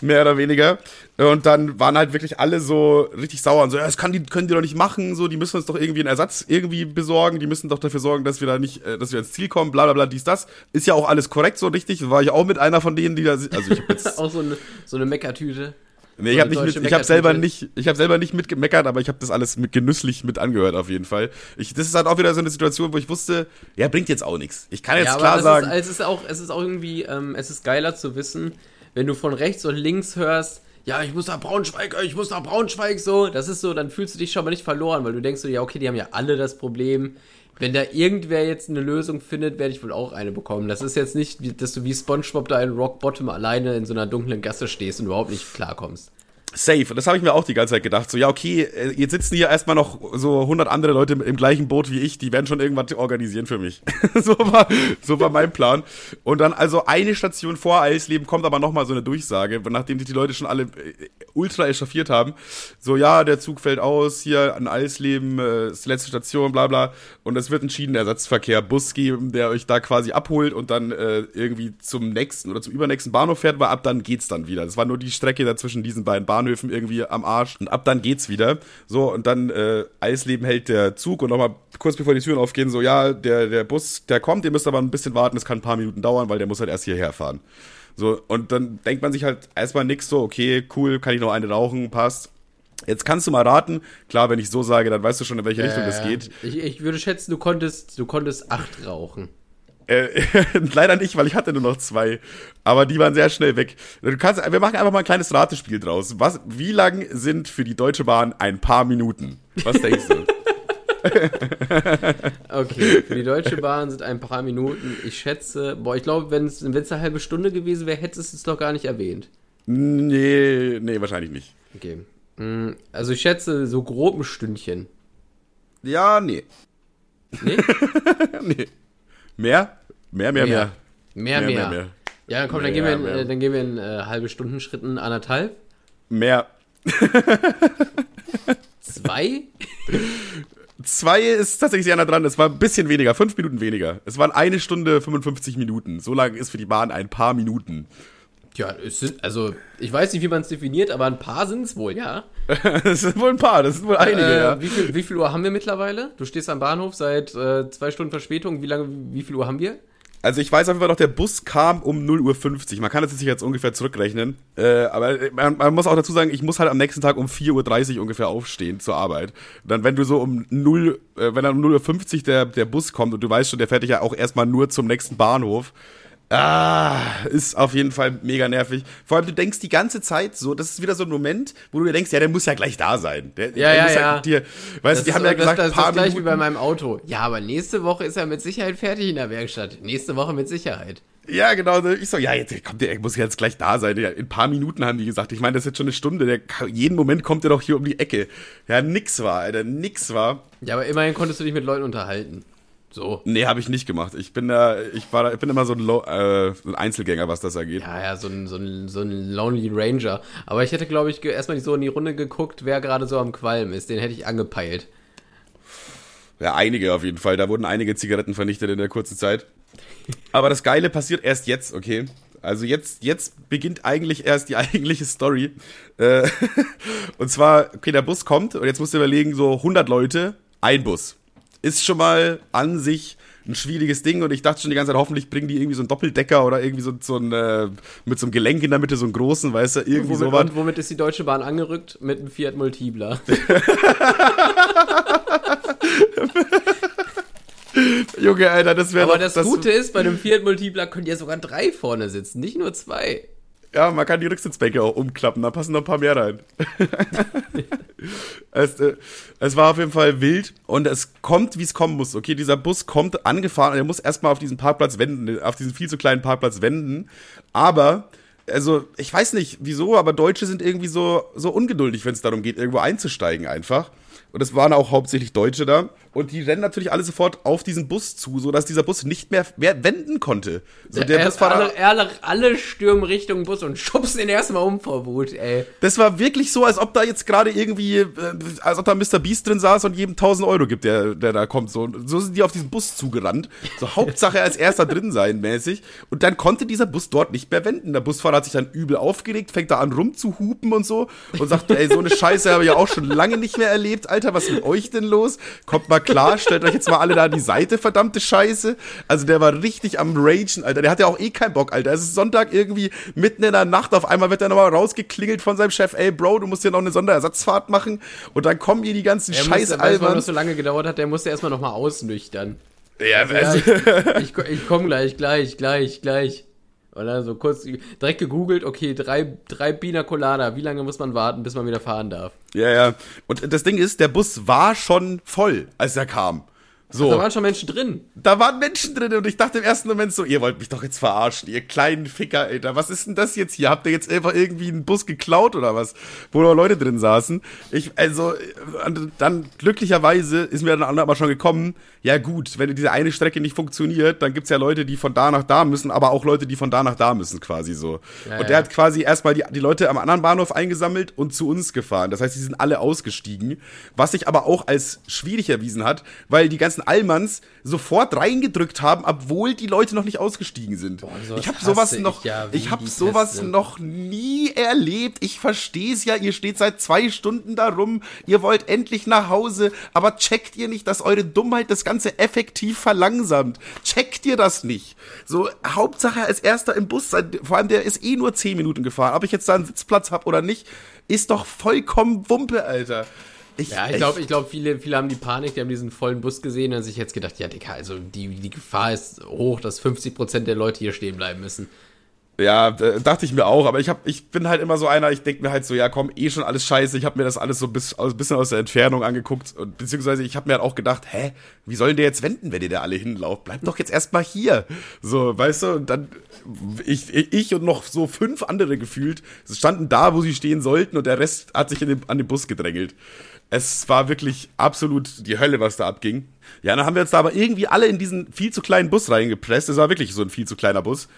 [SPEAKER 1] Mehr oder weniger. Und dann waren halt wirklich alle so richtig sauer und so, ja, das kann die, können die doch nicht machen, so, die müssen uns doch irgendwie einen Ersatz irgendwie besorgen, die müssen doch dafür sorgen, dass wir da nicht, äh, dass wir ins Ziel kommen, bla bla bla, dies, das. Ist ja auch alles korrekt, so richtig. War ich auch mit einer von denen, die da, also ich hab jetzt.
[SPEAKER 2] auch so eine, so eine Meckertüte.
[SPEAKER 1] Nee, ich habe nicht mit, ich habe selber nicht, ich habe selber nicht mitgemeckert, aber ich habe das alles mit genüsslich mit angehört auf jeden Fall. Ich, das ist halt auch wieder so eine Situation, wo ich wusste, ja bringt jetzt auch nichts. Ich kann jetzt ja, klar sagen,
[SPEAKER 2] ist, es ist auch, es ist auch irgendwie, ähm, es ist geiler zu wissen, wenn du von rechts und links hörst, ja, ich muss nach Braunschweig, ich muss nach Braunschweig, so, das ist so, dann fühlst du dich schon mal nicht verloren, weil du denkst so, ja, okay, die haben ja alle das Problem. Wenn da irgendwer jetzt eine Lösung findet, werde ich wohl auch eine bekommen. Das ist jetzt nicht, dass du wie Spongebob da in Rock Bottom alleine in so einer dunklen Gasse stehst und überhaupt nicht klarkommst.
[SPEAKER 1] Safe. Das habe ich mir auch die ganze Zeit gedacht. So, ja, okay, äh, jetzt sitzen hier erstmal noch so 100 andere Leute im gleichen Boot wie ich, die werden schon irgendwas organisieren für mich. so, war, so war mein Plan. Und dann also eine Station vor Eisleben kommt aber nochmal so eine Durchsage, nachdem sich die Leute schon alle äh, ultra echauffiert haben. So, ja, der Zug fällt aus, hier an Eisleben, äh, ist die letzte Station, bla bla. Und es wird einen Schienenersatzverkehr, Bus geben, der euch da quasi abholt und dann äh, irgendwie zum nächsten oder zum übernächsten Bahnhof fährt, weil ab dann geht's dann wieder. Das war nur die Strecke dazwischen diesen beiden Bahnhöfen. Bahnhöfen irgendwie am Arsch und ab dann geht's wieder. So, und dann äh, Eisleben hält der Zug und nochmal kurz bevor die Türen aufgehen, so, ja, der, der Bus, der kommt, ihr müsst aber ein bisschen warten, es kann ein paar Minuten dauern, weil der muss halt erst hierher fahren. So, und dann denkt man sich halt erstmal nix so, okay, cool, kann ich noch eine rauchen, passt. Jetzt kannst du mal raten. Klar, wenn ich so sage, dann weißt du schon, in welche äh, Richtung das geht.
[SPEAKER 2] Ich, ich würde schätzen, du konntest, du konntest acht rauchen.
[SPEAKER 1] Äh, leider nicht, weil ich hatte nur noch zwei. Aber die waren sehr schnell weg. Du kannst, wir machen einfach mal ein kleines Ratespiel draus. Was, wie lang sind für die Deutsche Bahn ein paar Minuten? Was denkst du?
[SPEAKER 2] okay, für die Deutsche Bahn sind ein paar Minuten. Ich schätze, boah, ich glaube, wenn es eine halbe Stunde gewesen wäre, hättest du es doch gar nicht erwähnt.
[SPEAKER 1] Nee, nee, wahrscheinlich nicht.
[SPEAKER 2] Okay. Mm, also ich schätze so grob ein Stündchen.
[SPEAKER 1] Ja, nee. Nee? nee. Mehr? Mehr, mehr, mehr.
[SPEAKER 2] Mehr, mehr. mehr, mehr. Ja, komm, dann, gehen wir in, äh, dann gehen wir in äh, halbe Stunden Schritten anderthalb.
[SPEAKER 1] Mehr.
[SPEAKER 2] Zwei?
[SPEAKER 1] Zwei ist tatsächlich sehr nah dran. Es war ein bisschen weniger, fünf Minuten weniger. Es waren eine Stunde 55 Minuten. So lang ist für die Bahn ein paar Minuten.
[SPEAKER 2] Ja, es sind, also, ich weiß nicht, wie man es definiert, aber ein paar sind es wohl, ja.
[SPEAKER 1] Es sind wohl ein paar, das sind wohl einige, äh, ja.
[SPEAKER 2] Wie viel, wie viel Uhr haben wir mittlerweile? Du stehst am Bahnhof seit äh, zwei Stunden Verspätung. Wie lange, wie viel Uhr haben wir?
[SPEAKER 1] Also ich weiß auf jeden Fall noch, der Bus kam um 0.50 Uhr. Man kann das sich jetzt ungefähr zurückrechnen. Äh, aber man, man, muss auch dazu sagen, ich muss halt am nächsten Tag um 4.30 Uhr ungefähr aufstehen zur Arbeit. dann, wenn du so um 0, äh, wenn dann um 0.50 Uhr der, der Bus kommt und du weißt schon, der fährt dich ja auch erstmal nur zum nächsten Bahnhof, Ah, ist auf jeden Fall mega nervig. Vor allem, du denkst die ganze Zeit so, das ist wieder so ein Moment, wo du dir denkst, ja, der muss ja gleich da sein. Der,
[SPEAKER 2] ja,
[SPEAKER 1] der
[SPEAKER 2] ja, ja.
[SPEAKER 1] Halt dir, weißt
[SPEAKER 2] du,
[SPEAKER 1] die haben ja gesagt,
[SPEAKER 2] das, das, das ist gleich wie bei meinem Auto. Ja, aber nächste Woche ist er mit Sicherheit fertig in der Werkstatt. Nächste Woche mit Sicherheit.
[SPEAKER 1] Ja, genau. Ich so, ja, jetzt kommt der, muss jetzt gleich da sein. In ein paar Minuten haben die gesagt. Ich meine, das ist jetzt schon eine Stunde. Der, jeden Moment kommt er doch hier um die Ecke. Ja, nix war, Alter, nix war.
[SPEAKER 2] Ja, aber immerhin konntest du dich mit Leuten unterhalten. So.
[SPEAKER 1] Nee, habe ich nicht gemacht. Ich bin da, ich war da, ich bin immer so ein, Low, äh, ein Einzelgänger, was das angeht.
[SPEAKER 2] Ja, ja, so ein, so ein, so ein Lonely Ranger. Aber ich hätte, glaube ich, erstmal so in die Runde geguckt, wer gerade so am Qualm ist. Den hätte ich angepeilt.
[SPEAKER 1] Ja, einige auf jeden Fall. Da wurden einige Zigaretten vernichtet in der kurzen Zeit. Aber das Geile passiert erst jetzt, okay? Also jetzt, jetzt beginnt eigentlich erst die eigentliche Story. Äh, und zwar, okay, der Bus kommt und jetzt musst du überlegen, so 100 Leute, ein Bus ist schon mal an sich ein schwieriges Ding und ich dachte schon die ganze Zeit, hoffentlich bringen die irgendwie so einen Doppeldecker oder irgendwie so, so ein, äh, mit so einem Gelenk in der Mitte, so einen großen, weißt du, irgendwie
[SPEAKER 2] womit,
[SPEAKER 1] sowas.
[SPEAKER 2] Und womit ist die Deutsche Bahn angerückt? Mit einem Fiat Multipla.
[SPEAKER 1] Junge, Alter, das wäre
[SPEAKER 2] Aber doch, das, das Gute ist, bei einem Fiat Multipla können ja sogar drei vorne sitzen, nicht nur zwei.
[SPEAKER 1] Ja, man kann die Rücksitzbänke auch umklappen, da passen noch ein paar mehr rein. es, äh, es war auf jeden Fall wild und es kommt, wie es kommen muss. Okay, dieser Bus kommt angefahren und er muss erstmal auf diesen Parkplatz wenden, auf diesen viel zu kleinen Parkplatz wenden. Aber, also, ich weiß nicht wieso, aber Deutsche sind irgendwie so, so ungeduldig, wenn es darum geht, irgendwo einzusteigen einfach. Und es waren auch hauptsächlich Deutsche da. Und die rennen natürlich alle sofort auf diesen Bus zu, sodass dieser Bus nicht mehr, mehr wenden konnte. So,
[SPEAKER 2] der Busfahrer. Alle, alle, alle stürmen Richtung Bus und schubsen ihn erstmal um vor Wut, ey.
[SPEAKER 1] Das war wirklich so, als ob da jetzt gerade irgendwie, äh, als ob da Mr. Beast drin saß und jedem 1000 Euro gibt, der, der da kommt. So, so sind die auf diesen Bus zugerannt. So Hauptsache als erster drin sein mäßig. Und dann konnte dieser Bus dort nicht mehr wenden. Der Busfahrer hat sich dann übel aufgeregt, fängt da an rumzuhupen und so und sagt, ey, so eine Scheiße habe ich ja auch schon lange nicht mehr erlebt. Alter, was ist mit euch denn los? Kommt mal klar, stellt euch jetzt mal alle da an die Seite, verdammte Scheiße. Also der war richtig am Ragen, Alter. Der hat ja auch eh keinen Bock, Alter. Es ist Sonntag irgendwie mitten in der Nacht. Auf einmal wird er nochmal rausgeklingelt von seinem Chef. Ey, Bro, du musst hier noch eine Sonderersatzfahrt machen. Und dann kommen hier die ganzen Scheiße
[SPEAKER 2] Weil es so lange gedauert hat, der musste erstmal nochmal ausnüchtern.
[SPEAKER 1] Ja, also,
[SPEAKER 2] ja ich, ich, ich komme gleich, gleich, gleich, gleich. Dann so kurz direkt gegoogelt, okay, drei, drei Pina Colada, wie lange muss man warten, bis man wieder fahren darf?
[SPEAKER 1] Ja, ja. Und das Ding ist, der Bus war schon voll, als er kam. So.
[SPEAKER 2] Ach, da waren schon Menschen drin.
[SPEAKER 1] Da waren Menschen drin und ich dachte im ersten Moment so, ihr wollt mich doch jetzt verarschen, ihr kleinen Ficker, Alter. Was ist denn das jetzt hier? Habt ihr jetzt einfach irgendwie einen Bus geklaut oder was? Wo noch Leute drin saßen. Ich, also, dann glücklicherweise ist mir dann aber schon gekommen, ja gut, wenn diese eine Strecke nicht funktioniert, dann gibt's ja Leute, die von da nach da müssen, aber auch Leute, die von da nach da müssen, quasi so. Ja, und der ja. hat quasi erstmal die, die Leute am anderen Bahnhof eingesammelt und zu uns gefahren. Das heißt, die sind alle ausgestiegen, was sich aber auch als schwierig erwiesen hat, weil die ganzen ganzen Allmanns sofort reingedrückt haben, obwohl die Leute noch nicht ausgestiegen sind. Boah, ich habe sowas noch, ich, ja, ich habe sowas noch nie erlebt. Ich verstehe es ja. Ihr steht seit zwei Stunden da rum. Ihr wollt endlich nach Hause, aber checkt ihr nicht, dass eure Dummheit das Ganze effektiv verlangsamt? Checkt ihr das nicht? So Hauptsache als erster im Bus sein. Vor allem der ist eh nur zehn Minuten gefahren. Ob ich jetzt da einen Sitzplatz habe oder nicht, ist doch vollkommen Wumpe, Alter.
[SPEAKER 2] Ich, ja, ich glaube, ich glaub, viele, viele haben die Panik, die haben diesen vollen Bus gesehen und sich jetzt gedacht, ja, Digga, also die, die Gefahr ist hoch, dass 50% der Leute hier stehen bleiben müssen.
[SPEAKER 1] Ja, dachte ich mir auch, aber ich hab, ich bin halt immer so einer, ich denke mir halt so, ja komm, eh schon alles scheiße, ich habe mir das alles so ein bis, bisschen aus der Entfernung angeguckt und beziehungsweise ich habe mir halt auch gedacht, hä, wie sollen der jetzt wenden, wenn ihr da alle hinlauft? Bleibt doch jetzt erstmal hier. So, weißt du, und dann ich, ich und noch so fünf andere gefühlt standen da, wo sie stehen sollten und der Rest hat sich den, an den Bus gedrängelt. Es war wirklich absolut die Hölle, was da abging. Ja, dann haben wir uns da aber irgendwie alle in diesen viel zu kleinen Bus reingepresst. Es war wirklich so ein viel zu kleiner Bus.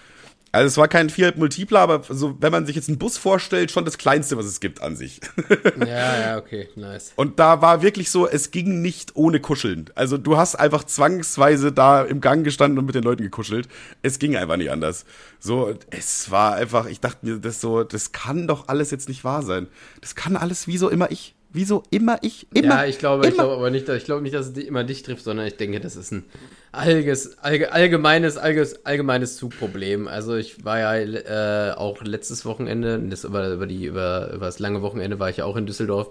[SPEAKER 1] Also es war kein Fiat Multipler, aber so, wenn man sich jetzt einen Bus vorstellt, schon das kleinste, was es gibt an sich.
[SPEAKER 2] ja, ja, okay, nice.
[SPEAKER 1] Und da war wirklich so, es ging nicht ohne Kuscheln. Also du hast einfach zwangsweise da im Gang gestanden und mit den Leuten gekuschelt. Es ging einfach nicht anders. So, es war einfach, ich dachte mir, das so, das kann doch alles jetzt nicht wahr sein. Das kann alles wie so immer ich. Wieso immer ich? Immer.
[SPEAKER 2] Ja, ich glaube, immer. ich glaube aber nicht, ich glaube nicht, dass es immer dich trifft, sondern ich denke, das ist ein allges, allgemeines, allges, allgemeines Zugproblem. Also ich war ja äh, auch letztes Wochenende, das über, über, die, über, über das lange Wochenende war ich ja auch in Düsseldorf.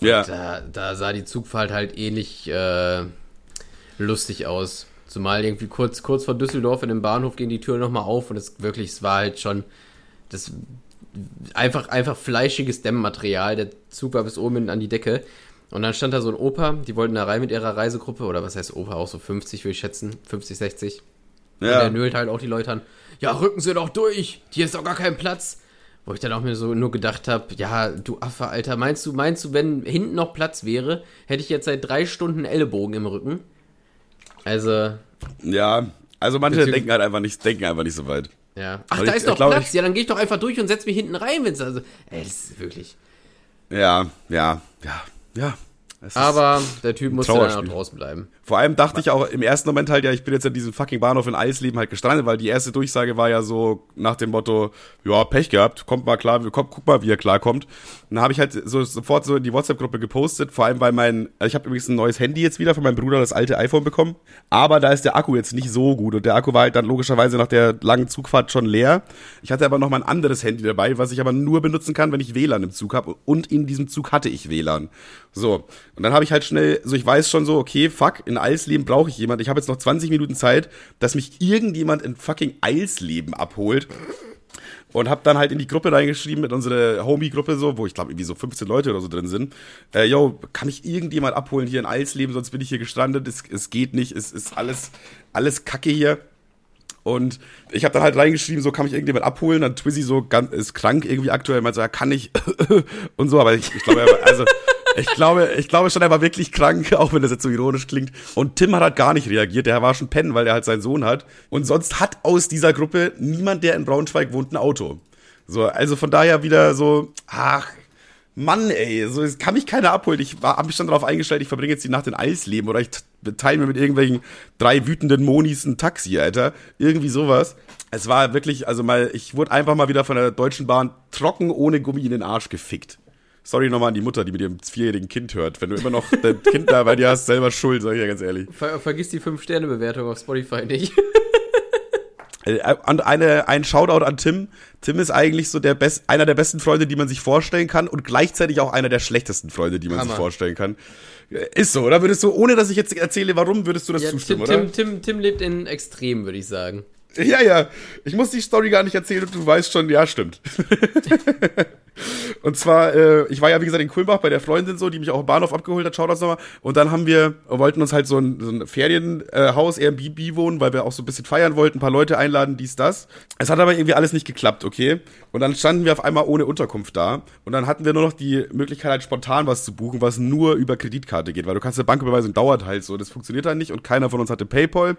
[SPEAKER 2] ja. Da, da sah die Zugfahrt halt ähnlich äh, lustig aus. Zumal irgendwie kurz, kurz vor Düsseldorf in dem Bahnhof ging die Tür nochmal auf und es wirklich, es war halt schon, das einfach, einfach fleischiges Dämmmaterial. Der Zug war bis oben an die Decke. Und dann stand da so ein Opa, die wollten da rein mit ihrer Reisegruppe, oder was heißt Opa, auch so 50, würde ich schätzen, 50, 60. Ja. Und der nölt halt auch die Leute an, ja, rücken Sie doch durch, hier ist doch gar kein Platz. Wo ich dann auch mir so nur gedacht habe, ja, du Affe, Alter, meinst du, meinst du, wenn hinten noch Platz wäre, hätte ich jetzt seit drei Stunden Ellenbogen im Rücken? Also.
[SPEAKER 1] Ja, also manche denken halt einfach nicht, denken einfach nicht so weit.
[SPEAKER 2] Ja. Ach, da ich, ist doch Platz. Ich, ja, dann gehe ich doch einfach durch und setze mich hinten rein, wenn es also. Ey, das ist wirklich.
[SPEAKER 1] Ja, ja, ja, ja.
[SPEAKER 2] Aber der Typ musste dann auch draußen bleiben.
[SPEAKER 1] Vor allem dachte ich auch im ersten Moment halt, ja, ich bin jetzt an diesem fucking Bahnhof in Eisleben halt gestrandet, weil die erste Durchsage war ja so nach dem Motto, ja, Pech gehabt, kommt mal klar, komm, guck mal, wie er klarkommt. Und dann habe ich halt so sofort so in die WhatsApp-Gruppe gepostet, vor allem weil mein, also ich habe übrigens ein neues Handy jetzt wieder von meinem Bruder, das alte iPhone bekommen, aber da ist der Akku jetzt nicht so gut und der Akku war halt dann logischerweise nach der langen Zugfahrt schon leer. Ich hatte aber noch mal ein anderes Handy dabei, was ich aber nur benutzen kann, wenn ich WLAN im Zug habe und in diesem Zug hatte ich WLAN. So, und dann habe ich halt schnell, so ich weiß schon so, okay, fuck, in Eisleben brauche ich jemand. Ich habe jetzt noch 20 Minuten Zeit, dass mich irgendjemand in fucking Eisleben abholt. Und habe dann halt in die Gruppe reingeschrieben, mit unserer Homie-Gruppe so, wo ich glaube irgendwie so 15 Leute oder so drin sind. Äh, yo, kann mich irgendjemand abholen hier in Eisleben, sonst bin ich hier gestrandet. Es, es geht nicht, es ist alles, alles Kacke hier. Und ich habe dann halt reingeschrieben, so kann mich irgendjemand abholen. Dann Twizzy so ganz, ist krank irgendwie aktuell, meint so, ja, kann ich und so, aber ich, ich glaube, also ich glaube, ich glaube schon, er war wirklich krank, auch wenn das jetzt so ironisch klingt. Und Tim hat halt gar nicht reagiert. Der war schon pennen, weil er halt seinen Sohn hat. Und sonst hat aus dieser Gruppe niemand, der in Braunschweig wohnt, ein Auto. So, also von daher wieder so, ach, Mann, ey, so es kann mich keiner abholen. Ich habe mich schon darauf eingestellt, ich verbringe jetzt die Nacht in Eisleben oder ich teile mir mit irgendwelchen drei wütenden Monis ein Taxi, Alter. Irgendwie sowas. Es war wirklich, also mal, ich wurde einfach mal wieder von der Deutschen Bahn trocken ohne Gummi in den Arsch gefickt. Sorry nochmal an die Mutter, die mit ihrem vierjährigen Kind hört. Wenn du immer noch dein Kind da bei dir hast, selber schuld, sag ich ja ganz ehrlich.
[SPEAKER 2] Ver vergiss die 5-Sterne-Bewertung auf Spotify nicht.
[SPEAKER 1] Äh, eine, ein Shoutout an Tim. Tim ist eigentlich so der best, einer der besten Freunde, die man sich vorstellen kann und gleichzeitig auch einer der schlechtesten Freunde, die man Hammer. sich vorstellen kann. Äh, ist so, oder würdest du, ohne dass ich jetzt erzähle, warum, würdest du das ja, zustimmen,
[SPEAKER 2] Tim,
[SPEAKER 1] oder?
[SPEAKER 2] Tim, Tim, Tim lebt in Extrem, würde ich sagen.
[SPEAKER 1] Ja, ja. Ich muss die Story gar nicht erzählen und du weißt schon, ja, stimmt. und zwar, äh, ich war ja, wie gesagt, in Kulmbach bei der Freundin so, die mich auch im Bahnhof abgeholt hat, schaut das nochmal. Und dann haben wir, wollten uns halt so ein, so ein Ferienhaus, äh, Airbnb wohnen, weil wir auch so ein bisschen feiern wollten, ein paar Leute einladen, dies, das. Es hat aber irgendwie alles nicht geklappt, okay? Und dann standen wir auf einmal ohne Unterkunft da. Und dann hatten wir nur noch die Möglichkeit, halt spontan was zu buchen, was nur über Kreditkarte geht, weil du kannst eine Banküberweisung dauert halt so. Das funktioniert halt nicht und keiner von uns hatte Paypal.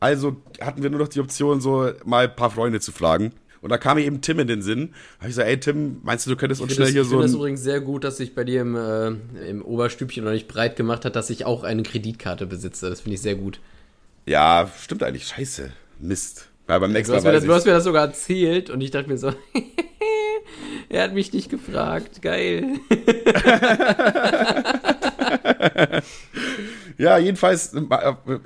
[SPEAKER 1] Also hatten wir nur noch die Option, so mal ein paar Freunde zu fragen. Und da kam mir eben Tim in den Sinn. Da habe ich gesagt, ey Tim, meinst du, du könntest uns schnell das, hier so. Ich
[SPEAKER 2] finde das übrigens sehr gut, dass sich bei dir im, äh, im Oberstübchen noch nicht breit gemacht hat, dass ich auch eine Kreditkarte besitze. Das finde ich sehr gut.
[SPEAKER 1] Ja, stimmt eigentlich. Scheiße. Mist. Ja, beim nächsten
[SPEAKER 2] du, hast Mal das, du hast mir das sogar erzählt und ich dachte mir so, er hat mich nicht gefragt. Geil.
[SPEAKER 1] Ja, jedenfalls,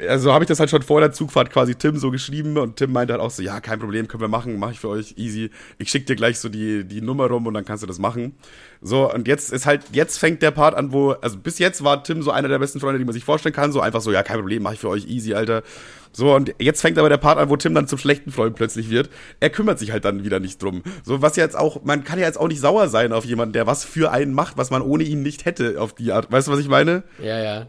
[SPEAKER 1] also habe ich das halt schon vor der Zugfahrt quasi Tim so geschrieben und Tim meinte halt auch so, ja, kein Problem, können wir machen, mache ich für euch easy. Ich schicke dir gleich so die, die Nummer rum und dann kannst du das machen. So, und jetzt ist halt, jetzt fängt der Part an, wo, also bis jetzt war Tim so einer der besten Freunde, die man sich vorstellen kann, so einfach so, ja, kein Problem, mache ich für euch easy, Alter. So, und jetzt fängt aber der Part an, wo Tim dann zum schlechten Freund plötzlich wird. Er kümmert sich halt dann wieder nicht drum. So, was jetzt auch, man kann ja jetzt auch nicht sauer sein auf jemanden, der was für einen macht, was man ohne ihn nicht hätte auf die Art. Weißt du, was ich meine?
[SPEAKER 2] Ja, ja.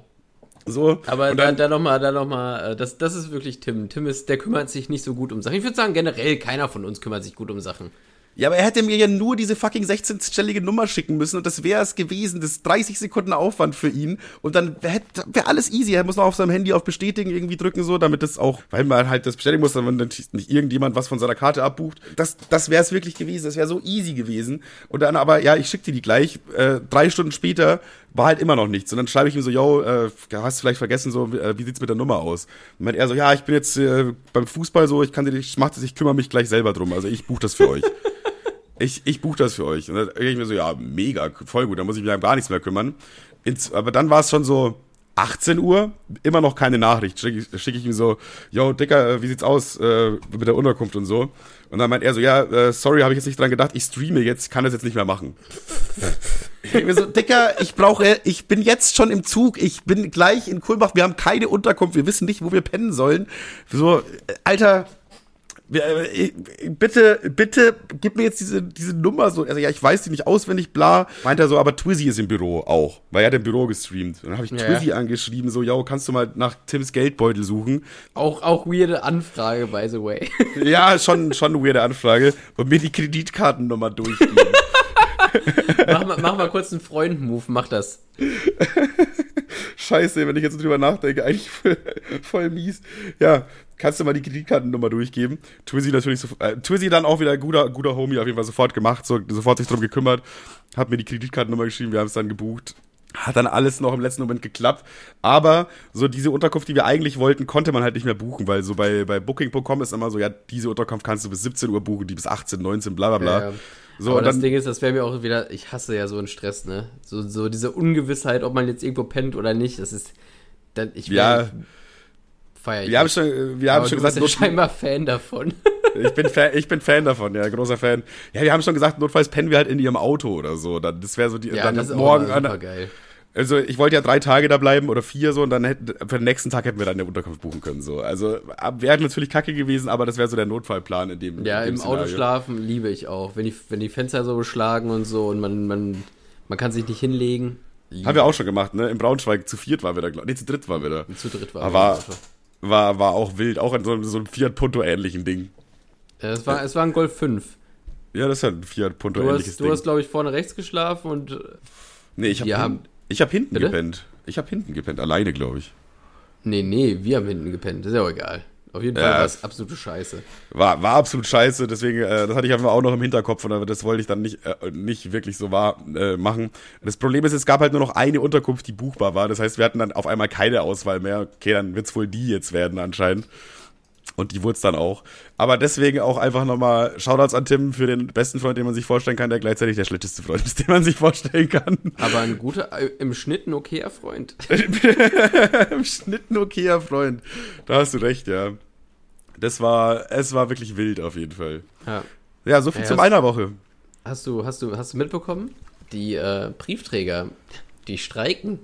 [SPEAKER 1] So.
[SPEAKER 2] Aber und dann, da, da nochmal, da nochmal, äh, das, das ist wirklich Tim. Tim ist, der kümmert sich nicht so gut um Sachen. Ich würde sagen, generell keiner von uns kümmert sich gut um Sachen.
[SPEAKER 1] Ja, aber er hätte mir ja nur diese fucking 16-stellige Nummer schicken müssen und das wäre es gewesen. Das ist 30 Sekunden Aufwand für ihn und dann wäre wär alles easy. Er muss noch auf seinem Handy auf Bestätigen irgendwie drücken, so, damit das auch, weil man halt das bestätigen muss, damit nicht irgendjemand was von seiner Karte abbucht. Das, das wäre es wirklich gewesen. Das wäre so easy gewesen. Und dann aber, ja, ich schick dir die gleich. Äh, drei Stunden später war halt immer noch nichts. Und dann schreibe ich ihm so, yo, äh, hast du vielleicht vergessen, so, äh, wie sieht's mit der Nummer aus? Und meint er so, ja, ich bin jetzt äh, beim Fußball so, ich kann dir, ich mach das, ich kümmere mich gleich selber drum. Also ich buche das für euch. ich, ich buche das für euch. Und dann denke ich mir so, ja, mega, voll gut, da muss ich mich um gar nichts mehr kümmern. Ins, aber dann war es schon so 18 Uhr, immer noch keine Nachricht. Schicke ich, schick ich ihm so, yo, Dicker, äh, wie sieht's aus äh, mit der Unterkunft und so. Und dann meint er so, ja, äh, sorry, habe ich jetzt nicht dran gedacht, ich streame jetzt, kann das jetzt nicht mehr machen. ich denke mir so, Dicker, ich brauche, ich bin jetzt schon im Zug, ich bin gleich in Kulmbach, wir haben keine Unterkunft, wir wissen nicht, wo wir pennen sollen. So, äh, Alter, äh, bitte, bitte, gib mir jetzt diese, diese Nummer so. Also ja, ich weiß die nicht auswendig, bla. Meint er so, aber Twizzy ist im Büro auch, weil er hat im Büro gestreamt. Und dann habe ich ja. Twizzy angeschrieben, so, yo, kannst du mal nach Tims Geldbeutel suchen?
[SPEAKER 2] Auch, auch weirde Anfrage, by the way.
[SPEAKER 1] ja, schon, schon eine weirde Anfrage. Und mir die Kreditkartennummer durchgeben.
[SPEAKER 2] mach, mal, mach mal kurz einen Freund-Move, mach das.
[SPEAKER 1] Scheiße, wenn ich jetzt drüber nachdenke, eigentlich voll, voll mies. Ja, kannst du mal die Kreditkartennummer durchgeben? Twizzy natürlich so, äh, Twizzy dann auch wieder guter, guter Homie, auf jeden Fall sofort gemacht, so, sofort sich drum gekümmert, hat mir die Kreditkartennummer geschrieben, wir haben es dann gebucht. Hat dann alles noch im letzten Moment geklappt. Aber so diese Unterkunft, die wir eigentlich wollten, konnte man halt nicht mehr buchen, weil so bei, bei Booking.com ist immer so, ja, diese Unterkunft kannst du bis 17 Uhr buchen, die bis 18, 19, bla bla bla. Ja, ja.
[SPEAKER 2] So, Aber das Ding ist, das wäre mir auch wieder, ich hasse ja so einen Stress, ne? So, so diese Ungewissheit, ob man jetzt irgendwo pennt oder nicht, das ist, dann, ich
[SPEAKER 1] wär, ja feiere ich. Wir haben schon, wir haben Aber schon
[SPEAKER 2] gesagt, bist ja scheinbar Fan davon.
[SPEAKER 1] ich bin Fan, ich bin Fan davon, ja, großer Fan. Ja, wir haben schon gesagt, notfalls pennen wir halt in ihrem Auto oder so. Dann, das wäre so die,
[SPEAKER 2] ja,
[SPEAKER 1] dann
[SPEAKER 2] das ist
[SPEAKER 1] morgen
[SPEAKER 2] auch super geil.
[SPEAKER 1] Also ich wollte ja drei Tage da bleiben oder vier so und dann hätten, für den nächsten Tag hätten wir dann eine Unterkunft buchen können. So. Also wäre natürlich kacke gewesen, aber das wäre so der Notfallplan in dem
[SPEAKER 2] Ja,
[SPEAKER 1] in dem
[SPEAKER 2] im Szenario. Auto schlafen liebe ich auch. Wenn die, wenn die Fenster so beschlagen und so und man, man, man kann sich nicht hinlegen.
[SPEAKER 1] Haben wir auch schon gemacht, ne? Im Braunschweig zu viert waren wir da, nee, zu dritt waren wir da.
[SPEAKER 2] Zu dritt
[SPEAKER 1] waren wir. War, war auch wild, auch in so, so einem Fiat Punto-ähnlichen Ding.
[SPEAKER 2] Ja, es war, es war ein Golf 5.
[SPEAKER 1] Ja, das ist ja ein Fiat Punto-ähnliches
[SPEAKER 2] Ding. Du hast, glaube ich, vorne rechts geschlafen und.
[SPEAKER 1] Nee, ich habe.
[SPEAKER 2] Haben,
[SPEAKER 1] Ich habe hinten Bitte? gepennt. Ich habe hinten gepennt, alleine, glaube ich.
[SPEAKER 2] Nee, nee, wir haben hinten gepennt. Ist ja auch egal. Auf jeden Fall ja, war es absolute Scheiße.
[SPEAKER 1] War, war absolut scheiße, deswegen, äh, das hatte ich einfach auch noch im Hinterkopf und das wollte ich dann nicht, äh, nicht wirklich so wahr äh, machen. Das Problem ist, es gab halt nur noch eine Unterkunft, die buchbar war. Das heißt, wir hatten dann auf einmal keine Auswahl mehr. Okay, dann wird es wohl die jetzt werden anscheinend. Und die wurde es dann auch. Aber deswegen auch einfach nochmal Shoutouts an Tim für den besten Freund, den man sich vorstellen kann, der gleichzeitig der schlechteste Freund ist, den man sich vorstellen kann.
[SPEAKER 2] Aber ein guter, äh, im Schnitt ein okayer Freund.
[SPEAKER 1] Im Schnitt ein okayer Freund. Da hast du recht, ja. Das war, es war wirklich wild auf jeden Fall. Ja, ja so viel ja, zu meiner Woche.
[SPEAKER 2] Hast du, hast du, hast du mitbekommen? Die äh, Briefträger, die streiken.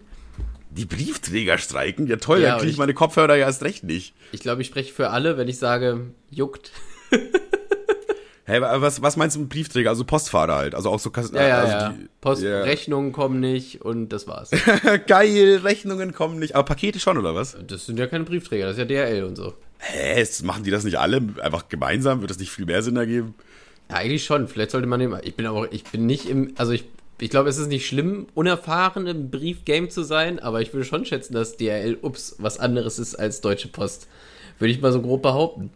[SPEAKER 1] Die Briefträger streiken? Ja toll, ja, dann kriege ich meine Kopfhörer ja erst recht nicht.
[SPEAKER 2] Ich glaube, ich spreche für alle, wenn ich sage, juckt.
[SPEAKER 1] Hey, was, was meinst du mit Briefträger? Also Postfahrer halt. Also auch so
[SPEAKER 2] ja, ja, also ja. Die, Postrechnungen yeah. kommen nicht und das war's.
[SPEAKER 1] Geil, Rechnungen kommen nicht. Aber Pakete schon, oder was?
[SPEAKER 2] Das sind ja keine Briefträger, das ist ja DRL und so.
[SPEAKER 1] Hä, machen die das nicht alle einfach gemeinsam? Wird das nicht viel mehr Sinn ergeben?
[SPEAKER 2] Ja, eigentlich schon. Vielleicht sollte man dem. Ich bin aber, ich bin nicht im. Also ich ich glaube, es ist nicht schlimm, unerfahren im Briefgame zu sein, aber ich würde schon schätzen, dass DRL, ups, was anderes ist als Deutsche Post. Würde ich mal so grob behaupten.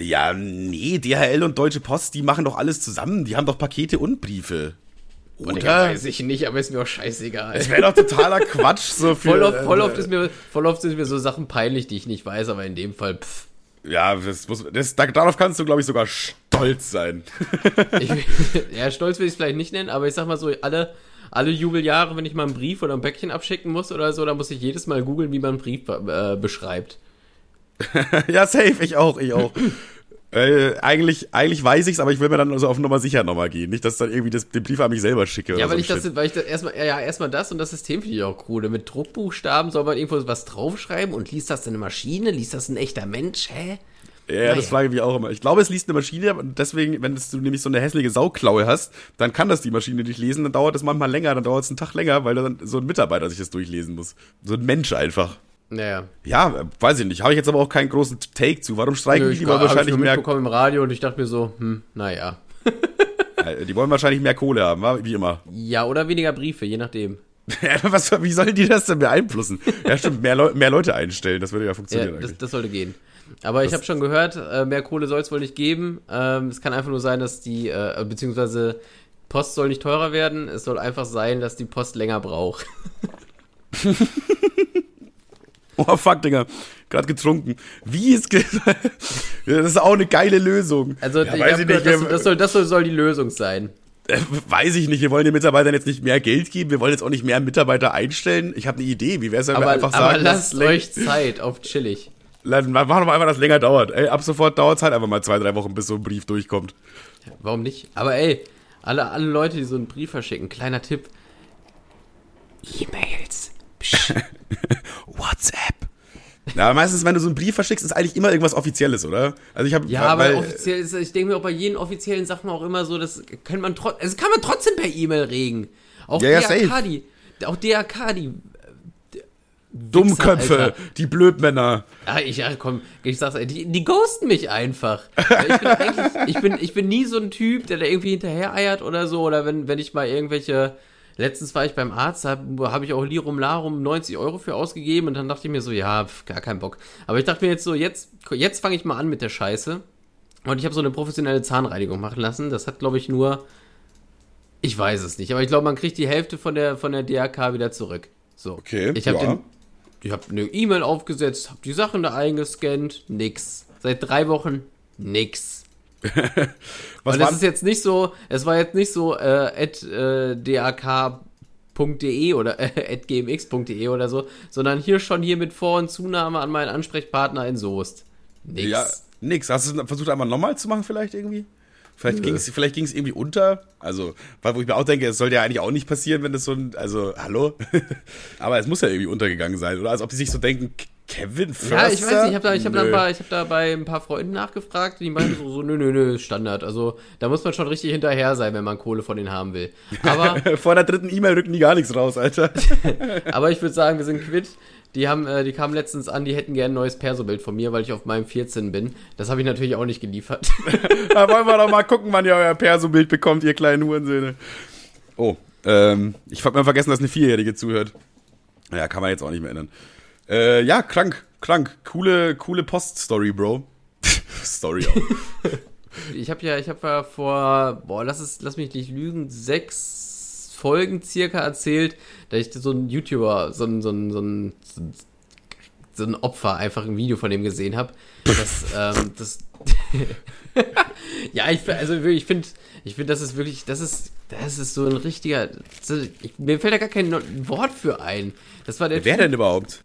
[SPEAKER 1] Ja, nee, DHL und Deutsche Post, die machen doch alles zusammen. Die haben doch Pakete und Briefe.
[SPEAKER 2] Oder? Oder? Weiß ich nicht, aber ist mir auch scheißegal.
[SPEAKER 1] Es wäre doch totaler Quatsch so
[SPEAKER 2] viel. Voll oft, voll, oft ist mir, voll oft sind mir so Sachen peinlich, die ich nicht weiß, aber in dem Fall, pff.
[SPEAKER 1] Ja, das muss, das, darauf kannst du, glaube ich, sogar stolz sein.
[SPEAKER 2] ich, ja, stolz will ich es vielleicht nicht nennen, aber ich sag mal so, alle, alle Jubeljahre, wenn ich mal einen Brief oder ein Päckchen abschicken muss oder so, dann muss ich jedes Mal googeln, wie man einen Brief äh, beschreibt.
[SPEAKER 1] ja, safe, ich auch, ich auch. Äh, eigentlich, eigentlich weiß ich's, aber ich will mir dann also auf Nummer sicher nochmal gehen. Nicht, dass ich dann irgendwie das, den Brief an mich selber schicke.
[SPEAKER 2] Ja, weil, so ich das, weil ich das erstmal, ja, erstmal das und das System finde ich auch cool. Mit Druckbuchstaben soll man irgendwo was draufschreiben und liest das eine Maschine? Liest das ein echter Mensch? Hä?
[SPEAKER 1] Ja, naja. das frage ich mich auch immer. Ich glaube, es liest eine Maschine und deswegen, wenn du nämlich so eine hässliche Sauklaue hast, dann kann das die Maschine nicht lesen, dann dauert es manchmal länger, dann dauert es einen Tag länger, weil dann so ein Mitarbeiter sich das durchlesen muss. So ein Mensch einfach.
[SPEAKER 2] Naja.
[SPEAKER 1] Ja, weiß ich nicht. Habe ich jetzt aber auch keinen großen Take zu. Warum streiken Nö, die? Die wollen wahrscheinlich
[SPEAKER 2] ich mehr. im Radio und ich dachte mir so, hm, naja.
[SPEAKER 1] die wollen wahrscheinlich mehr Kohle haben, wie immer.
[SPEAKER 2] Ja, oder weniger Briefe, je nachdem.
[SPEAKER 1] Was, wie sollen die das denn beeinflussen? Ja, stimmt, mehr, Leu mehr Leute einstellen, das würde ja funktionieren.
[SPEAKER 2] Ja, das, das, sollte gehen. Aber das ich habe schon gehört, äh, mehr Kohle soll es wohl nicht geben. Ähm, es kann einfach nur sein, dass die, äh, beziehungsweise Post soll nicht teurer werden. Es soll einfach sein, dass die Post länger braucht.
[SPEAKER 1] Oh fuck, Digga. Gerade getrunken. Wie ist. Ge das ist auch eine geile Lösung.
[SPEAKER 2] Also, ja, weiß ich nicht, das, das, soll, das soll die Lösung sein.
[SPEAKER 1] Äh, weiß ich nicht. Wir wollen den Mitarbeitern jetzt nicht mehr Geld geben. Wir wollen jetzt auch nicht mehr Mitarbeiter einstellen. Ich habe eine Idee. Wie wäre es, wenn
[SPEAKER 2] aber,
[SPEAKER 1] wir einfach
[SPEAKER 2] sagen. Aber lasst euch Zeit auf chillig.
[SPEAKER 1] Machen wir mal einfach, dass es länger dauert. Ey, ab sofort dauert es halt einfach mal zwei, drei Wochen, bis so ein Brief durchkommt.
[SPEAKER 2] Warum nicht? Aber ey, alle, alle Leute, die so einen Brief verschicken, kleiner Tipp. E-Mails.
[SPEAKER 1] WhatsApp. Ja, meistens, wenn du so einen Brief verschickst, ist eigentlich immer irgendwas Offizielles, oder?
[SPEAKER 2] Also ich habe ja, weil, aber offiziell ist, ich denke mir auch bei jeden offiziellen Sachen auch immer so, das kann man trotzdem, also kann man trotzdem per E-Mail regen. Auch ja, DRK, ja, die, auch DRK, die
[SPEAKER 1] Dummköpfe, Alter. die Blödmänner.
[SPEAKER 2] Ja, ich, ja, komm, ich sag's, die, die ghosten mich einfach. Ich bin, ich, bin, ich bin nie so ein Typ, der da irgendwie hinterher eiert oder so, oder wenn, wenn ich mal irgendwelche Letztens war ich beim Arzt, da habe ich auch Lirum Larum 90 Euro für ausgegeben und dann dachte ich mir so, ja, pf, gar keinen Bock. Aber ich dachte mir jetzt so, jetzt, jetzt fange ich mal an mit der Scheiße. Und ich habe so eine professionelle Zahnreinigung machen lassen. Das hat, glaube ich, nur. Ich weiß es nicht, aber ich glaube, man kriegt die Hälfte von der, von der DRK wieder zurück. So.
[SPEAKER 1] Okay.
[SPEAKER 2] Ich habe ja. ich hab eine E-Mail aufgesetzt, habe die Sachen da eingescannt, nix. Seit drei Wochen nix. Was Und es ist jetzt nicht so, es war jetzt nicht so äh, at äh, dak.de oder äh, at gmx.de oder so, sondern hier schon hier mit Vor- und Zunahme an meinen Ansprechpartner in Soest.
[SPEAKER 1] Nix. Ja, nix. Hast du versucht einmal nochmal zu machen vielleicht irgendwie? Vielleicht ging es vielleicht ging's irgendwie unter. Also, wo ich mir auch denke, es sollte ja eigentlich auch nicht passieren, wenn das so ein, also, hallo? Aber es muss ja irgendwie untergegangen sein, oder? Als ob die sich so denken, Kevin Förster?
[SPEAKER 2] Ja, ich weiß nicht, ich habe da, ich hab da, bei, hab da bei ein paar Freunden nachgefragt, die meinten so, so, nö, nö, nö, Standard. Also da muss man schon richtig hinterher sein, wenn man Kohle von denen haben will.
[SPEAKER 1] Aber Vor der dritten E-Mail rücken die gar nichts raus, Alter.
[SPEAKER 2] aber ich würde sagen, wir sind quitt. Die, haben, äh, die kamen letztens an, die hätten gerne ein neues Perso-Bild von mir, weil ich auf meinem 14 bin. Das habe ich natürlich auch nicht geliefert.
[SPEAKER 1] da wollen wir doch mal gucken, wann ihr euer Perso-Bild bekommt, ihr kleinen Hurensöhne. Oh, Ähm, ich hab mal vergessen, dass eine Vierjährige zuhört. Ja, kann man jetzt auch nicht mehr ändern. Äh, ja, krank, krank. Coole, coole Post-Story, Bro. Story auch.
[SPEAKER 2] ich habe ja, ich habe ja vor, boah, lass es, lass mich nicht lügen, sechs Folgen circa erzählt, dass ich so ein YouTuber, so ein, so ein, so ein, so ein Opfer einfach ein Video von dem gesehen habe. Das, ähm, das, ja, ich, also ich finde, ich finde, das ist wirklich, das ist, das ist so ein richtiger, ich, mir fällt da gar kein Wort für ein. Das war der.
[SPEAKER 1] Wer typ, denn überhaupt?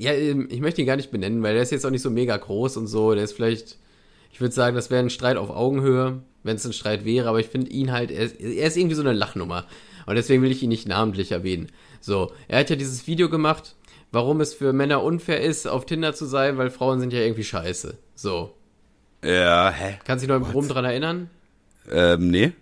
[SPEAKER 2] Ja, ähm, ich möchte ihn gar nicht benennen, weil der ist jetzt auch nicht so mega groß und so. Der ist vielleicht, ich würde sagen, das wäre ein Streit auf Augenhöhe, wenn es ein Streit wäre, aber ich finde ihn halt, er ist, er ist irgendwie so eine Lachnummer. Und deswegen will ich ihn nicht namentlich erwähnen. So, er hat ja dieses Video gemacht, warum es für Männer unfair ist, auf Tinder zu sein, weil Frauen sind ja irgendwie scheiße. So.
[SPEAKER 1] Ja, hä?
[SPEAKER 2] Kannst du dich noch im Groben dran erinnern?
[SPEAKER 1] Ähm, nee.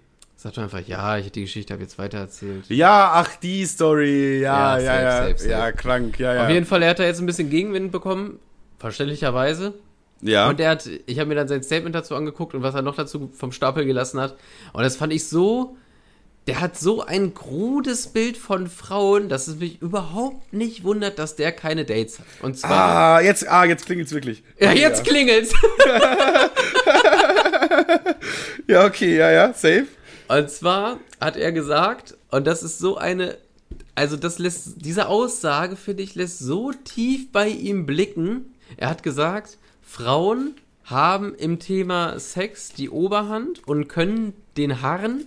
[SPEAKER 2] Sag doch einfach, ja, ich hätte die Geschichte habe jetzt weitererzählt.
[SPEAKER 1] Ja, ach, die Story, ja, ja, ja, ja, safe, safe, ja, krank, ja, ja.
[SPEAKER 2] Auf jeden Fall, er hat da jetzt ein bisschen Gegenwind bekommen, verständlicherweise.
[SPEAKER 1] Ja.
[SPEAKER 2] Und er hat, ich habe mir dann sein Statement dazu angeguckt und was er noch dazu vom Stapel gelassen hat. Und das fand ich so, der hat so ein krudes Bild von Frauen, dass es mich überhaupt nicht wundert, dass der keine Dates hat.
[SPEAKER 1] Und zwar. Ah, jetzt, ah, jetzt klingelt's wirklich.
[SPEAKER 2] Ja, jetzt ja. klingelt's.
[SPEAKER 1] ja, okay, ja, ja, safe.
[SPEAKER 2] Und zwar hat er gesagt, und das ist so eine, also das lässt, diese Aussage, finde ich, lässt so tief bei ihm blicken. Er hat gesagt, Frauen haben im Thema Sex die Oberhand und können den Haaren,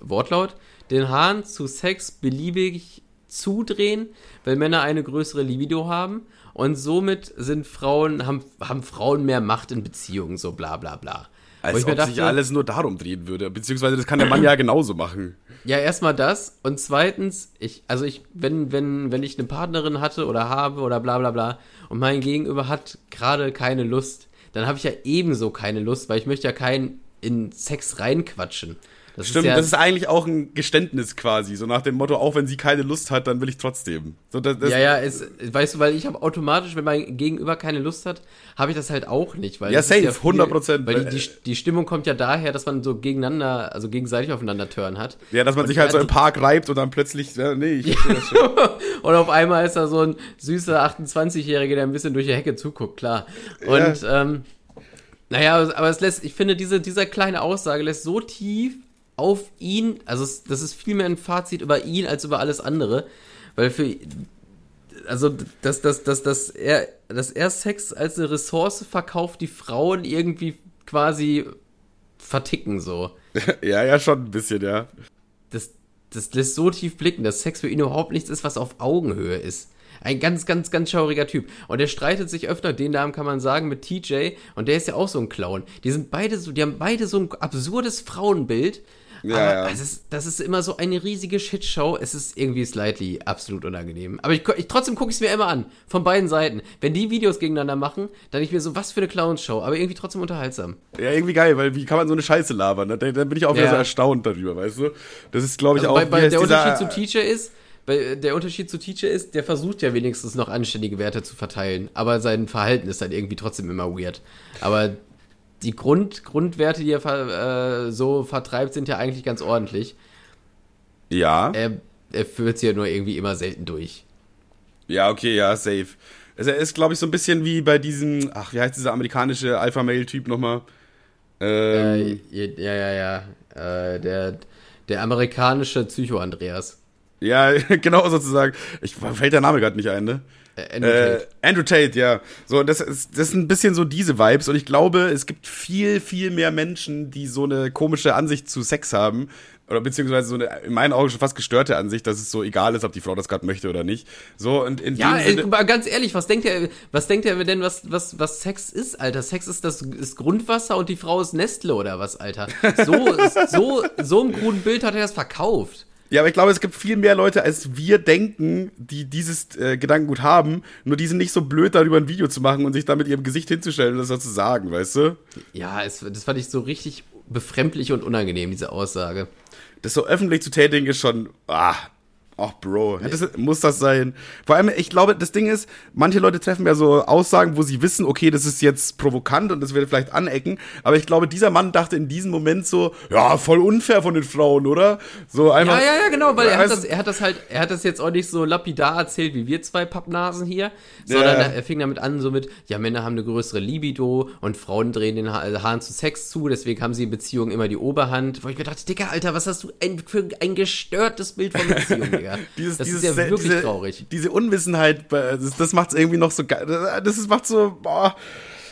[SPEAKER 2] Wortlaut, den Haaren zu Sex beliebig zudrehen, weil Männer eine größere Libido haben und somit sind Frauen, haben, haben Frauen mehr Macht in Beziehungen, so bla bla bla.
[SPEAKER 1] Als ob dachte, sich alles nur darum drehen würde. Beziehungsweise das kann der Mann ja genauso machen.
[SPEAKER 2] Ja, erstmal das. Und zweitens, ich, also ich, wenn, wenn, wenn ich eine Partnerin hatte oder habe oder bla bla bla und mein Gegenüber hat gerade keine Lust, dann habe ich ja ebenso keine Lust, weil ich möchte ja keinen in Sex reinquatschen.
[SPEAKER 1] Das Stimmt, ist ja, das ist eigentlich auch ein Geständnis quasi. So nach dem Motto, auch wenn sie keine Lust hat, dann will ich trotzdem. So,
[SPEAKER 2] das, das ja, ja, es, weißt du, weil ich habe automatisch, wenn mein Gegenüber keine Lust hat, habe ich das halt auch nicht. Weil
[SPEAKER 1] ja, safe, ja viel, 100 Prozent.
[SPEAKER 2] Weil die, die, die, Stimmung kommt ja daher, dass man so gegeneinander, also gegenseitig aufeinander turn hat.
[SPEAKER 1] Ja, dass man und sich halt so im Park reibt und dann plötzlich, ja, nee, ich das
[SPEAKER 2] schon. und auf einmal ist da so ein süßer 28-Jähriger, der ein bisschen durch die Hecke zuguckt, klar. Und, ja. ähm, naja, aber es lässt, ich finde, diese, diese kleine Aussage lässt so tief auf ihn, also es, das ist viel mehr ein Fazit über ihn als über alles andere, weil für also dass, dass, dass, dass, er, dass er Sex als eine Ressource verkauft, die Frauen irgendwie quasi verticken so.
[SPEAKER 1] ja, ja, schon ein bisschen, ja.
[SPEAKER 2] Das, das lässt so tief blicken, dass Sex für ihn überhaupt nichts ist, was auf Augenhöhe ist. Ein ganz, ganz, ganz schauriger Typ. Und der streitet sich öfter, den Namen kann man sagen, mit TJ. Und der ist ja auch so ein Clown. Die sind beide so, die haben beide so ein absurdes Frauenbild. Ja, aber ja. Das, ist, das ist immer so eine riesige Shitshow. Es ist irgendwie slightly absolut unangenehm. Aber ich, ich trotzdem gucke ich es mir immer an. Von beiden Seiten. Wenn die Videos gegeneinander machen, dann ich mir so, was für eine Clownshow. Aber irgendwie trotzdem unterhaltsam.
[SPEAKER 1] Ja, irgendwie geil, weil wie kann man so eine Scheiße labern? Da, da bin ich auch wieder ja. so erstaunt darüber, weißt du? Das ist, glaube ich, also auch.
[SPEAKER 2] Bei, bei der Unterschied zu Teacher ist, der Unterschied zu Teacher ist, der versucht ja wenigstens noch anständige Werte zu verteilen, aber sein Verhalten ist dann irgendwie trotzdem immer weird. Aber die Grund, Grundwerte, die er äh, so vertreibt, sind ja eigentlich ganz ordentlich.
[SPEAKER 1] Ja.
[SPEAKER 2] Er, er führt sie ja nur irgendwie immer selten durch.
[SPEAKER 1] Ja, okay, ja, safe. Also er ist, glaube ich, so ein bisschen wie bei diesem, ach, wie heißt dieser amerikanische Alpha-Male-Typ nochmal?
[SPEAKER 2] Ähm, äh, ja, ja, ja. Äh, der, der amerikanische Psycho-Andreas.
[SPEAKER 1] Ja, genau sozusagen. Ich fällt der Name gerade nicht ein, ne? Äh, Andrew Tate. Äh, Andrew Tate, ja. So, das ist, das sind ein bisschen so diese Vibes und ich glaube, es gibt viel, viel mehr Menschen, die so eine komische Ansicht zu Sex haben. Oder beziehungsweise so eine, in meinen Augen schon fast gestörte Ansicht, dass es so egal ist, ob die Frau das gerade möchte oder nicht. So, und in
[SPEAKER 2] Ja, ey, ganz ehrlich, was denkt er, was denkt er denn, was, was, was Sex ist, Alter? Sex ist das ist Grundwasser und die Frau ist Nestle oder was, Alter? So, so, so im kruden Bild hat er das verkauft.
[SPEAKER 1] Ja, aber ich glaube, es gibt viel mehr Leute, als wir denken, die dieses äh, Gedankengut haben. Nur die sind nicht so blöd, darüber ein Video zu machen und sich da mit ihrem Gesicht hinzustellen und das so zu sagen, weißt du?
[SPEAKER 2] Ja, es, das fand ich so richtig befremdlich und unangenehm, diese Aussage.
[SPEAKER 1] Das so öffentlich zu tätigen ist schon, ah, Ach, Bro, das, muss das sein? Vor allem, ich glaube, das Ding ist, manche Leute treffen ja so Aussagen, wo sie wissen, okay, das ist jetzt provokant und das wird vielleicht anecken, aber ich glaube, dieser Mann dachte in diesem Moment so, ja, voll unfair von den Frauen, oder? So einfach.
[SPEAKER 2] Ja, ja, ja, genau, weil er hat das, er hat das halt, er hat das jetzt auch nicht so lapidar erzählt, wie wir zwei Pappnasen hier, sondern ja. er fing damit an, so mit, ja, Männer haben eine größere Libido und Frauen drehen den ha Haaren zu Sex zu, deswegen haben sie in Beziehungen immer die Oberhand. Wo ich mir dachte, Dicker, Alter, was hast du ein, für ein gestörtes Bild von Beziehungen, Digga?
[SPEAKER 1] dieses, das dieses, ist ja wirklich diese, traurig. Diese Unwissenheit, das, das macht es irgendwie noch so geil. Das macht so, boah.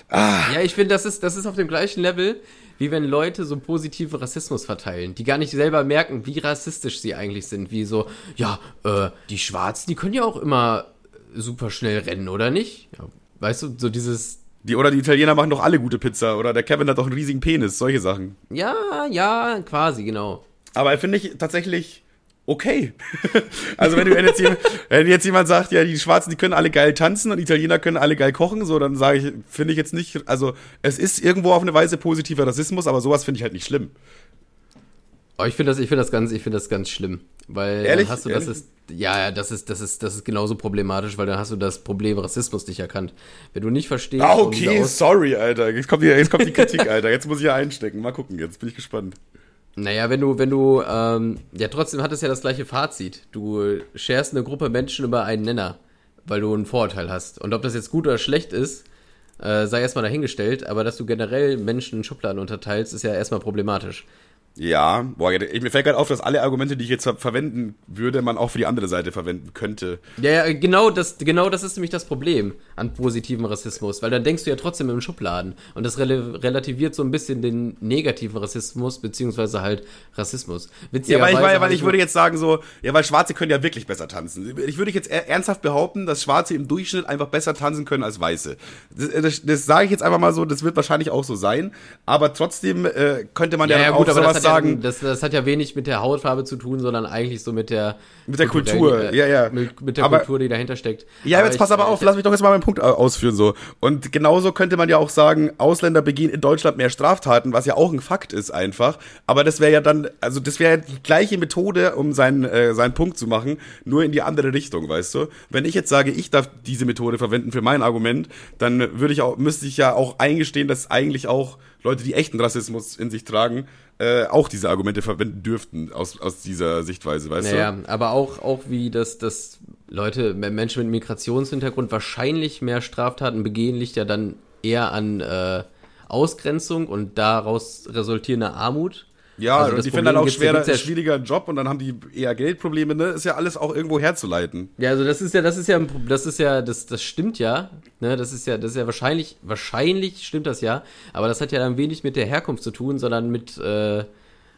[SPEAKER 2] Ah. Ja, ich finde, das ist, das ist auf dem gleichen Level, wie wenn Leute so positive Rassismus verteilen, die gar nicht selber merken, wie rassistisch sie eigentlich sind. Wie so, ja, äh, die Schwarzen, die können ja auch immer super schnell rennen, oder nicht? Ja, weißt du, so dieses.
[SPEAKER 1] Die, oder die Italiener machen doch alle gute Pizza, oder der Kevin hat doch einen riesigen Penis, solche Sachen.
[SPEAKER 2] Ja, ja, quasi, genau.
[SPEAKER 1] Aber finde ich tatsächlich okay. also wenn, du, wenn, jetzt jemand, wenn jetzt jemand sagt, ja, die Schwarzen, die können alle geil tanzen und Italiener können alle geil kochen, so, dann sage ich, finde ich jetzt nicht, also es ist irgendwo auf eine Weise positiver Rassismus, aber sowas finde ich halt nicht schlimm.
[SPEAKER 2] Oh, ich finde das, ich finde das ganz, ich finde das ganz schlimm, weil
[SPEAKER 1] ehrlich,
[SPEAKER 2] hast du
[SPEAKER 1] ehrlich?
[SPEAKER 2] das ist, ja, das ist, das ist, das ist genauso problematisch, weil dann hast du das Problem Rassismus nicht erkannt. Wenn du nicht verstehst.
[SPEAKER 1] Ah, okay, sorry, Alter. Jetzt kommt die, jetzt kommt die Kritik, Alter. Jetzt muss ich ja einstecken. Mal gucken, jetzt bin ich gespannt.
[SPEAKER 2] Naja, wenn du, wenn du, ähm, ja, trotzdem hat es ja das gleiche Fazit. Du scherst eine Gruppe Menschen über einen Nenner, weil du einen Vorurteil hast. Und ob das jetzt gut oder schlecht ist, äh, sei erstmal dahingestellt, aber dass du generell Menschen in Schubladen unterteilst, ist ja erstmal problematisch.
[SPEAKER 1] Ja, boah, ich, mir fällt gerade auf, dass alle Argumente, die ich jetzt ver verwenden würde, man auch für die andere Seite verwenden könnte.
[SPEAKER 2] Ja, ja, genau das, genau das ist nämlich das Problem an positiven Rassismus, weil dann denkst du ja trotzdem im Schubladen und das rel relativiert so ein bisschen den negativen Rassismus, beziehungsweise halt Rassismus.
[SPEAKER 1] Ja, weil ich, weil, weil ich würde jetzt sagen so, ja, weil Schwarze können ja wirklich besser tanzen. Ich würde jetzt ernsthaft behaupten, dass Schwarze im Durchschnitt einfach besser tanzen können als Weiße. Das, das, das sage ich jetzt einfach mal so, das wird wahrscheinlich auch so sein, aber trotzdem äh, könnte man ja, ja, ja gut, auch sowas sagen.
[SPEAKER 2] Ja, das, das hat ja wenig mit der Hautfarbe zu tun, sondern eigentlich so mit der
[SPEAKER 1] mit der Kultur,
[SPEAKER 2] der,
[SPEAKER 1] äh, ja, ja.
[SPEAKER 2] Mit, mit der aber, Kultur, die dahinter steckt.
[SPEAKER 1] Ja, aber jetzt ich, pass aber auf, ich, lass mich doch jetzt mal meinen Punkt ausführen so. Und genauso könnte man ja auch sagen, Ausländer begehen in Deutschland mehr Straftaten, was ja auch ein Fakt ist einfach. Aber das wäre ja dann, also das wäre ja die gleiche Methode, um seinen, äh, seinen Punkt zu machen, nur in die andere Richtung, weißt du? Wenn ich jetzt sage, ich darf diese Methode verwenden für mein Argument, dann würde ich auch, müsste ich ja auch eingestehen, dass eigentlich auch Leute, die echten Rassismus in sich tragen, äh, auch diese Argumente verwenden dürften aus, aus dieser Sichtweise, weißt naja, du?
[SPEAKER 2] Ja, aber auch, auch wie das, das Leute, Menschen mit Migrationshintergrund wahrscheinlich mehr Straftaten begehen, liegt ja dann eher an äh, Ausgrenzung und daraus resultierender Armut
[SPEAKER 1] ja, also die finden dann auch schwerer, ja schwieriger Job und dann haben die eher Geldprobleme, ne? Ist ja alles auch irgendwo herzuleiten.
[SPEAKER 2] Ja, also das ist ja, das ist ja, das ist ja, das, das stimmt ja, ne? Das ist ja, das ist ja wahrscheinlich, wahrscheinlich stimmt das ja, aber das hat ja dann wenig mit der Herkunft zu tun, sondern mit äh,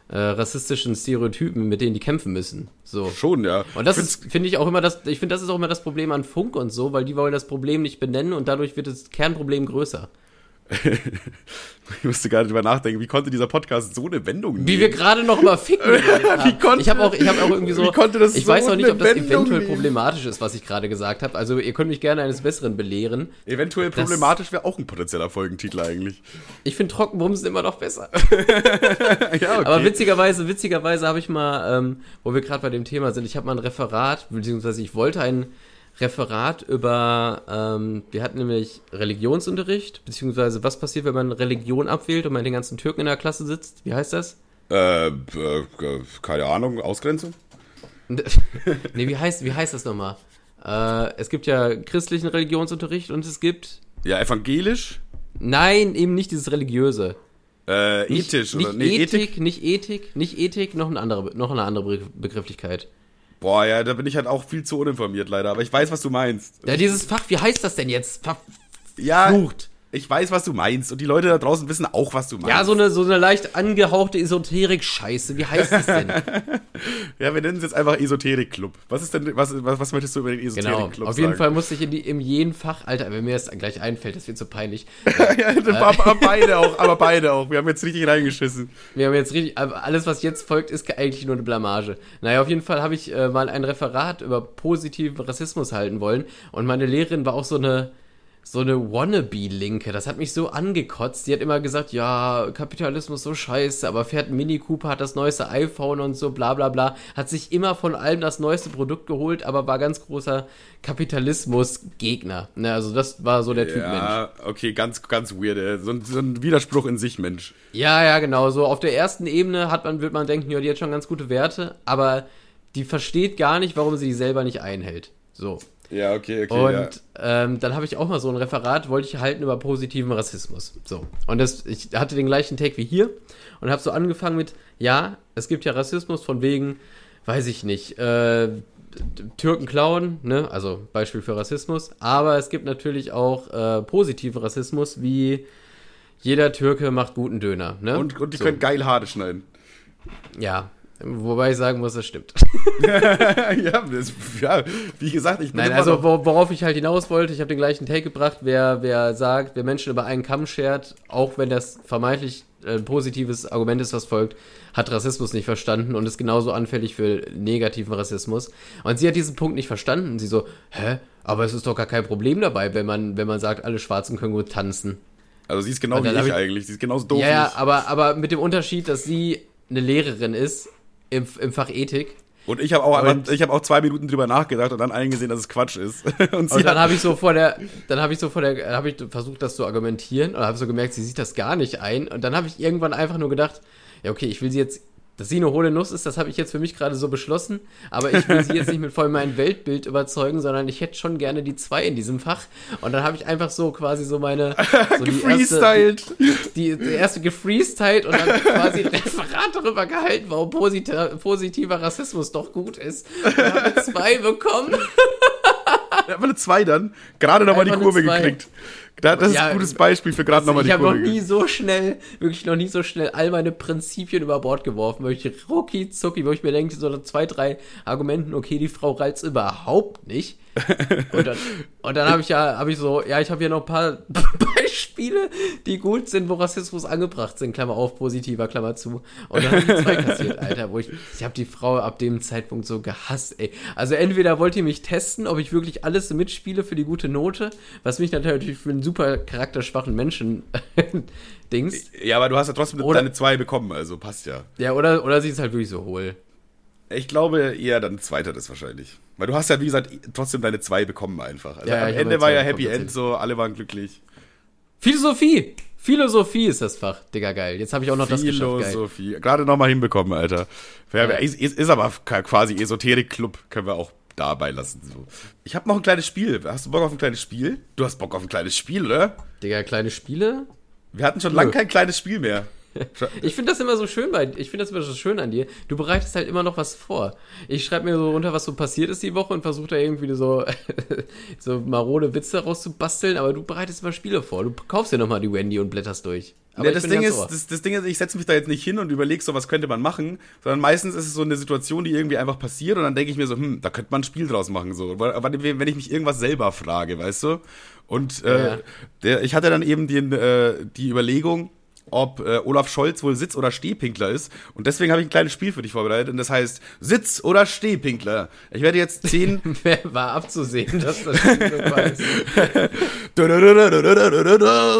[SPEAKER 2] äh, rassistischen Stereotypen, mit denen die kämpfen müssen. So.
[SPEAKER 1] Schon, ja.
[SPEAKER 2] Und das ist, finde ich auch immer das, ich finde, das ist auch immer das Problem an Funk und so, weil die wollen das Problem nicht benennen und dadurch wird das Kernproblem größer.
[SPEAKER 1] ich musste gerade drüber nachdenken, wie konnte dieser Podcast so eine Wendung nehmen?
[SPEAKER 2] Wie wir gerade noch mal ficken. konnte, ich habe auch, ich hab auch irgendwie so. Ich so weiß auch nicht, ob das Wendung eventuell nehmen? problematisch ist, was ich gerade gesagt habe. Also, ihr könnt mich gerne eines Besseren belehren.
[SPEAKER 1] Eventuell problematisch wäre auch ein potenzieller Folgentitel eigentlich.
[SPEAKER 2] Ich finde Trockenbumsen immer noch besser. ja, okay. Aber witzigerweise, witzigerweise habe ich mal, ähm, wo wir gerade bei dem Thema sind, ich habe mal ein Referat, beziehungsweise ich wollte ein Referat über, ähm, wir hatten nämlich Religionsunterricht, beziehungsweise was passiert, wenn man Religion abwählt und man den ganzen Türken in der Klasse sitzt? Wie heißt das?
[SPEAKER 1] Äh, äh keine Ahnung, Ausgrenzung?
[SPEAKER 2] nee, wie heißt, wie heißt das nochmal? Äh, es gibt ja christlichen Religionsunterricht und es gibt.
[SPEAKER 1] Ja, evangelisch?
[SPEAKER 2] Nein, eben nicht dieses religiöse.
[SPEAKER 1] Äh, ethisch,
[SPEAKER 2] nicht, oder? Nicht nee, Ethik, Ethik, nicht Ethik, nicht Ethik, noch eine andere, noch eine andere Begrifflichkeit.
[SPEAKER 1] Boah, ja, da bin ich halt auch viel zu uninformiert leider, aber ich weiß, was du meinst.
[SPEAKER 2] Ja, dieses Fach, wie heißt das denn jetzt? Fach,
[SPEAKER 1] ja, Flucht ich weiß, was du meinst. Und die Leute da draußen wissen auch, was du meinst.
[SPEAKER 2] Ja, so eine, so eine leicht angehauchte Esoterik-Scheiße. Wie heißt das denn?
[SPEAKER 1] ja, wir nennen es jetzt einfach Esoterik-Club. Was ist denn, was, was, was möchtest du über den Esoterik-Club genau.
[SPEAKER 2] Auf sagen? jeden Fall musste ich in, die, in jedem Fach, Alter, wenn mir das gleich einfällt, das wird so peinlich.
[SPEAKER 1] ja, aber beide auch, aber beide auch. Wir haben jetzt richtig reingeschissen.
[SPEAKER 2] Wir haben jetzt richtig, alles, was jetzt folgt, ist eigentlich nur eine Blamage. Naja, auf jeden Fall habe ich äh, mal ein Referat über positiven Rassismus halten wollen. Und meine Lehrerin war auch so eine, so eine Wannabe-Linke. Das hat mich so angekotzt. Die hat immer gesagt, ja, Kapitalismus so scheiße, aber fährt Mini Cooper, hat das neueste iPhone und so, bla bla bla. Hat sich immer von allem das neueste Produkt geholt, aber war ganz großer Kapitalismus-Gegner. Ne, also das war so der Typ Mensch.
[SPEAKER 1] Ja, okay, ganz, ganz weird. ey. So, ein- so ein Widerspruch in sich, Mensch.
[SPEAKER 2] Ja, ja, genau. So auf der ersten Ebene hat man, wird man denken, ja, die hat schon ganz gute Werte, aber die versteht gar nicht, warum sie die selber nicht einhält. So.
[SPEAKER 1] Ja, okay, okay.
[SPEAKER 2] Und
[SPEAKER 1] ja.
[SPEAKER 2] ähm, dann habe ich auch mal so ein Referat, wollte ich halten über positiven Rassismus. So. Und das, ich hatte den gleichen Take wie hier und habe so angefangen mit, ja, es gibt ja Rassismus von wegen, weiß ich nicht, äh, Türken klauen, ne? Also Beispiel für Rassismus. Aber es gibt natürlich auch äh, positiven Rassismus, wie jeder Türke macht guten Döner, ne?
[SPEAKER 1] Und, und die
[SPEAKER 2] so.
[SPEAKER 1] können geil Haare schneiden.
[SPEAKER 2] Ja, wobei ich sagen muss, das stimmt.
[SPEAKER 1] ja, das, ja, wie gesagt, ich bin
[SPEAKER 2] Nein, also worauf ich halt hinaus wollte, ich habe den gleichen Take gebracht, wer, wer sagt, wer Menschen über einen Kamm schert, auch wenn das vermeintlich äh, positives Argument ist, was folgt, hat Rassismus nicht verstanden und ist genauso anfällig für negativen Rassismus. Und sie hat diesen Punkt nicht verstanden. Und sie so, hä? Aber es ist doch gar kein Problem dabei, wenn man, wenn man sagt, alle Schwarzen können gut tanzen.
[SPEAKER 1] Also sie ist genau wie ich
[SPEAKER 2] ich-
[SPEAKER 1] eigentlich. Sie ist genauso doof
[SPEAKER 2] ja, ja, aber, aber mit dem Unterschied, dass sie eine Lehrerin ist im, im Fach Ethik.
[SPEAKER 1] Und ich habe auch, ich habe auch zwei Minuten drüber nachgedacht und dann eingesehen, dass es Quatsch ist. Und
[SPEAKER 2] Und dann habe ich so vor der, dann habe ich so vor der, habe ich versucht, das zu argumentieren und habe so gemerkt, sie sieht das gar nicht ein. Und dann habe ich irgendwann einfach nur gedacht, ja okay, ich will sie jetzt, dass sie eine hohle Nuss ist, das habe ich jetzt für mich gerade so beschlossen. Aber ich will sie jetzt nicht mit voll meinem Weltbild überzeugen, sondern ich hätte schon gerne die zwei in diesem Fach. Und dann habe ich einfach so quasi so meine so die erste,
[SPEAKER 1] gefreestylt.
[SPEAKER 2] die, die erste gefreestylt und dann quasi ein Referat darüber gehalten, warum positiver, positiver Rassismus doch gut ist. Und habe zwei bekommen.
[SPEAKER 1] Einfach eine zwei dann. Gerade nochmal die Kurve gekriegt. Da- Das ist
[SPEAKER 2] Ja,
[SPEAKER 1] ein gutes Beispiel für gerade nochmal
[SPEAKER 2] ich
[SPEAKER 1] die
[SPEAKER 2] habe noch
[SPEAKER 1] Kurve.
[SPEAKER 2] nie so schnell, wirklich noch nie so schnell all meine Prinzipien über Bord geworfen. Wirklich rucki zucki, wo ich mir denke, so zwei, drei Argumenten, okay, die Frau reizt überhaupt nicht. Und dann, und dann habe ich ja, habe ich so, ja, ich habe hier noch ein paar Beispiele, die gut sind, wo Rassismus angebracht sind, Klammer auf, positiver, Klammer zu. Und dann habe ich zwei kassiert, Alter, wo ich, ich habe die Frau ab dem Zeitpunkt so gehasst, ey. Also entweder wollt ihr mich testen, ob ich wirklich alles mitspiele für die gute Note, was mich natürlich für einen super charakterschwachen Menschen Dings.
[SPEAKER 1] Ja, aber du hast ja trotzdem
[SPEAKER 2] Oder-
[SPEAKER 1] deine zwei bekommen, also passt ja.
[SPEAKER 2] Ja, oder, oder sie ist halt wirklich so hohl.
[SPEAKER 1] Ich glaube eher dann zweiteres wahrscheinlich. Weil du hast ja, wie gesagt, trotzdem deine zwei bekommen einfach. Also
[SPEAKER 2] Ja,
[SPEAKER 1] am Ende war ja Happy End so, alle waren glücklich.
[SPEAKER 2] Philosophie! Philosophie ist das Fach, Digga, geil. Jetzt habe ich auch noch das geschafft.
[SPEAKER 1] Philosophie. Gerade nochmal hinbekommen, Alter. Ja. Ist, ist, aber quasi Esoterik-Club, können wir auch dabei lassen. So. Ich habe noch ein kleines Spiel. Hast du Bock auf ein kleines Spiel? Du hast Bock auf ein kleines Spiel, oder?
[SPEAKER 2] Digga, kleine Spiele?
[SPEAKER 1] Wir hatten schon lange kein kleines Spiel mehr.
[SPEAKER 2] Ich finde das immer so schön bei, ich finde das immer so schön an dir. Du bereitest halt immer noch was vor. Ich schreibe mir so runter, was so passiert ist die Woche und versuche da irgendwie so, so marode Witze rauszubasteln, aber du bereitest immer Spiele vor. Du kaufst dir nochmal die Wendy und blätterst durch. Aber
[SPEAKER 1] Ja, das, Ding ist, das, das Ding ist, ich setze mich da jetzt nicht hin und überlege so, was könnte man machen, sondern meistens ist es so eine Situation, die irgendwie einfach passiert und dann denke ich mir so, hm, da könnte man ein Spiel draus machen, so. Wenn ich mich irgendwas selber frage, weißt du? Und äh,
[SPEAKER 2] Ja.
[SPEAKER 1] der, ich hatte dann eben den, äh, die Überlegung, ob äh, Olaf Scholz wohl Sitz- oder Stehpinkler ist. Und deswegen habe ich ein kleines Spiel für dich vorbereitet und das heißt Sitz- oder Stehpinkler. Ich werde jetzt zehn
[SPEAKER 2] Wer war abzusehen, dass das.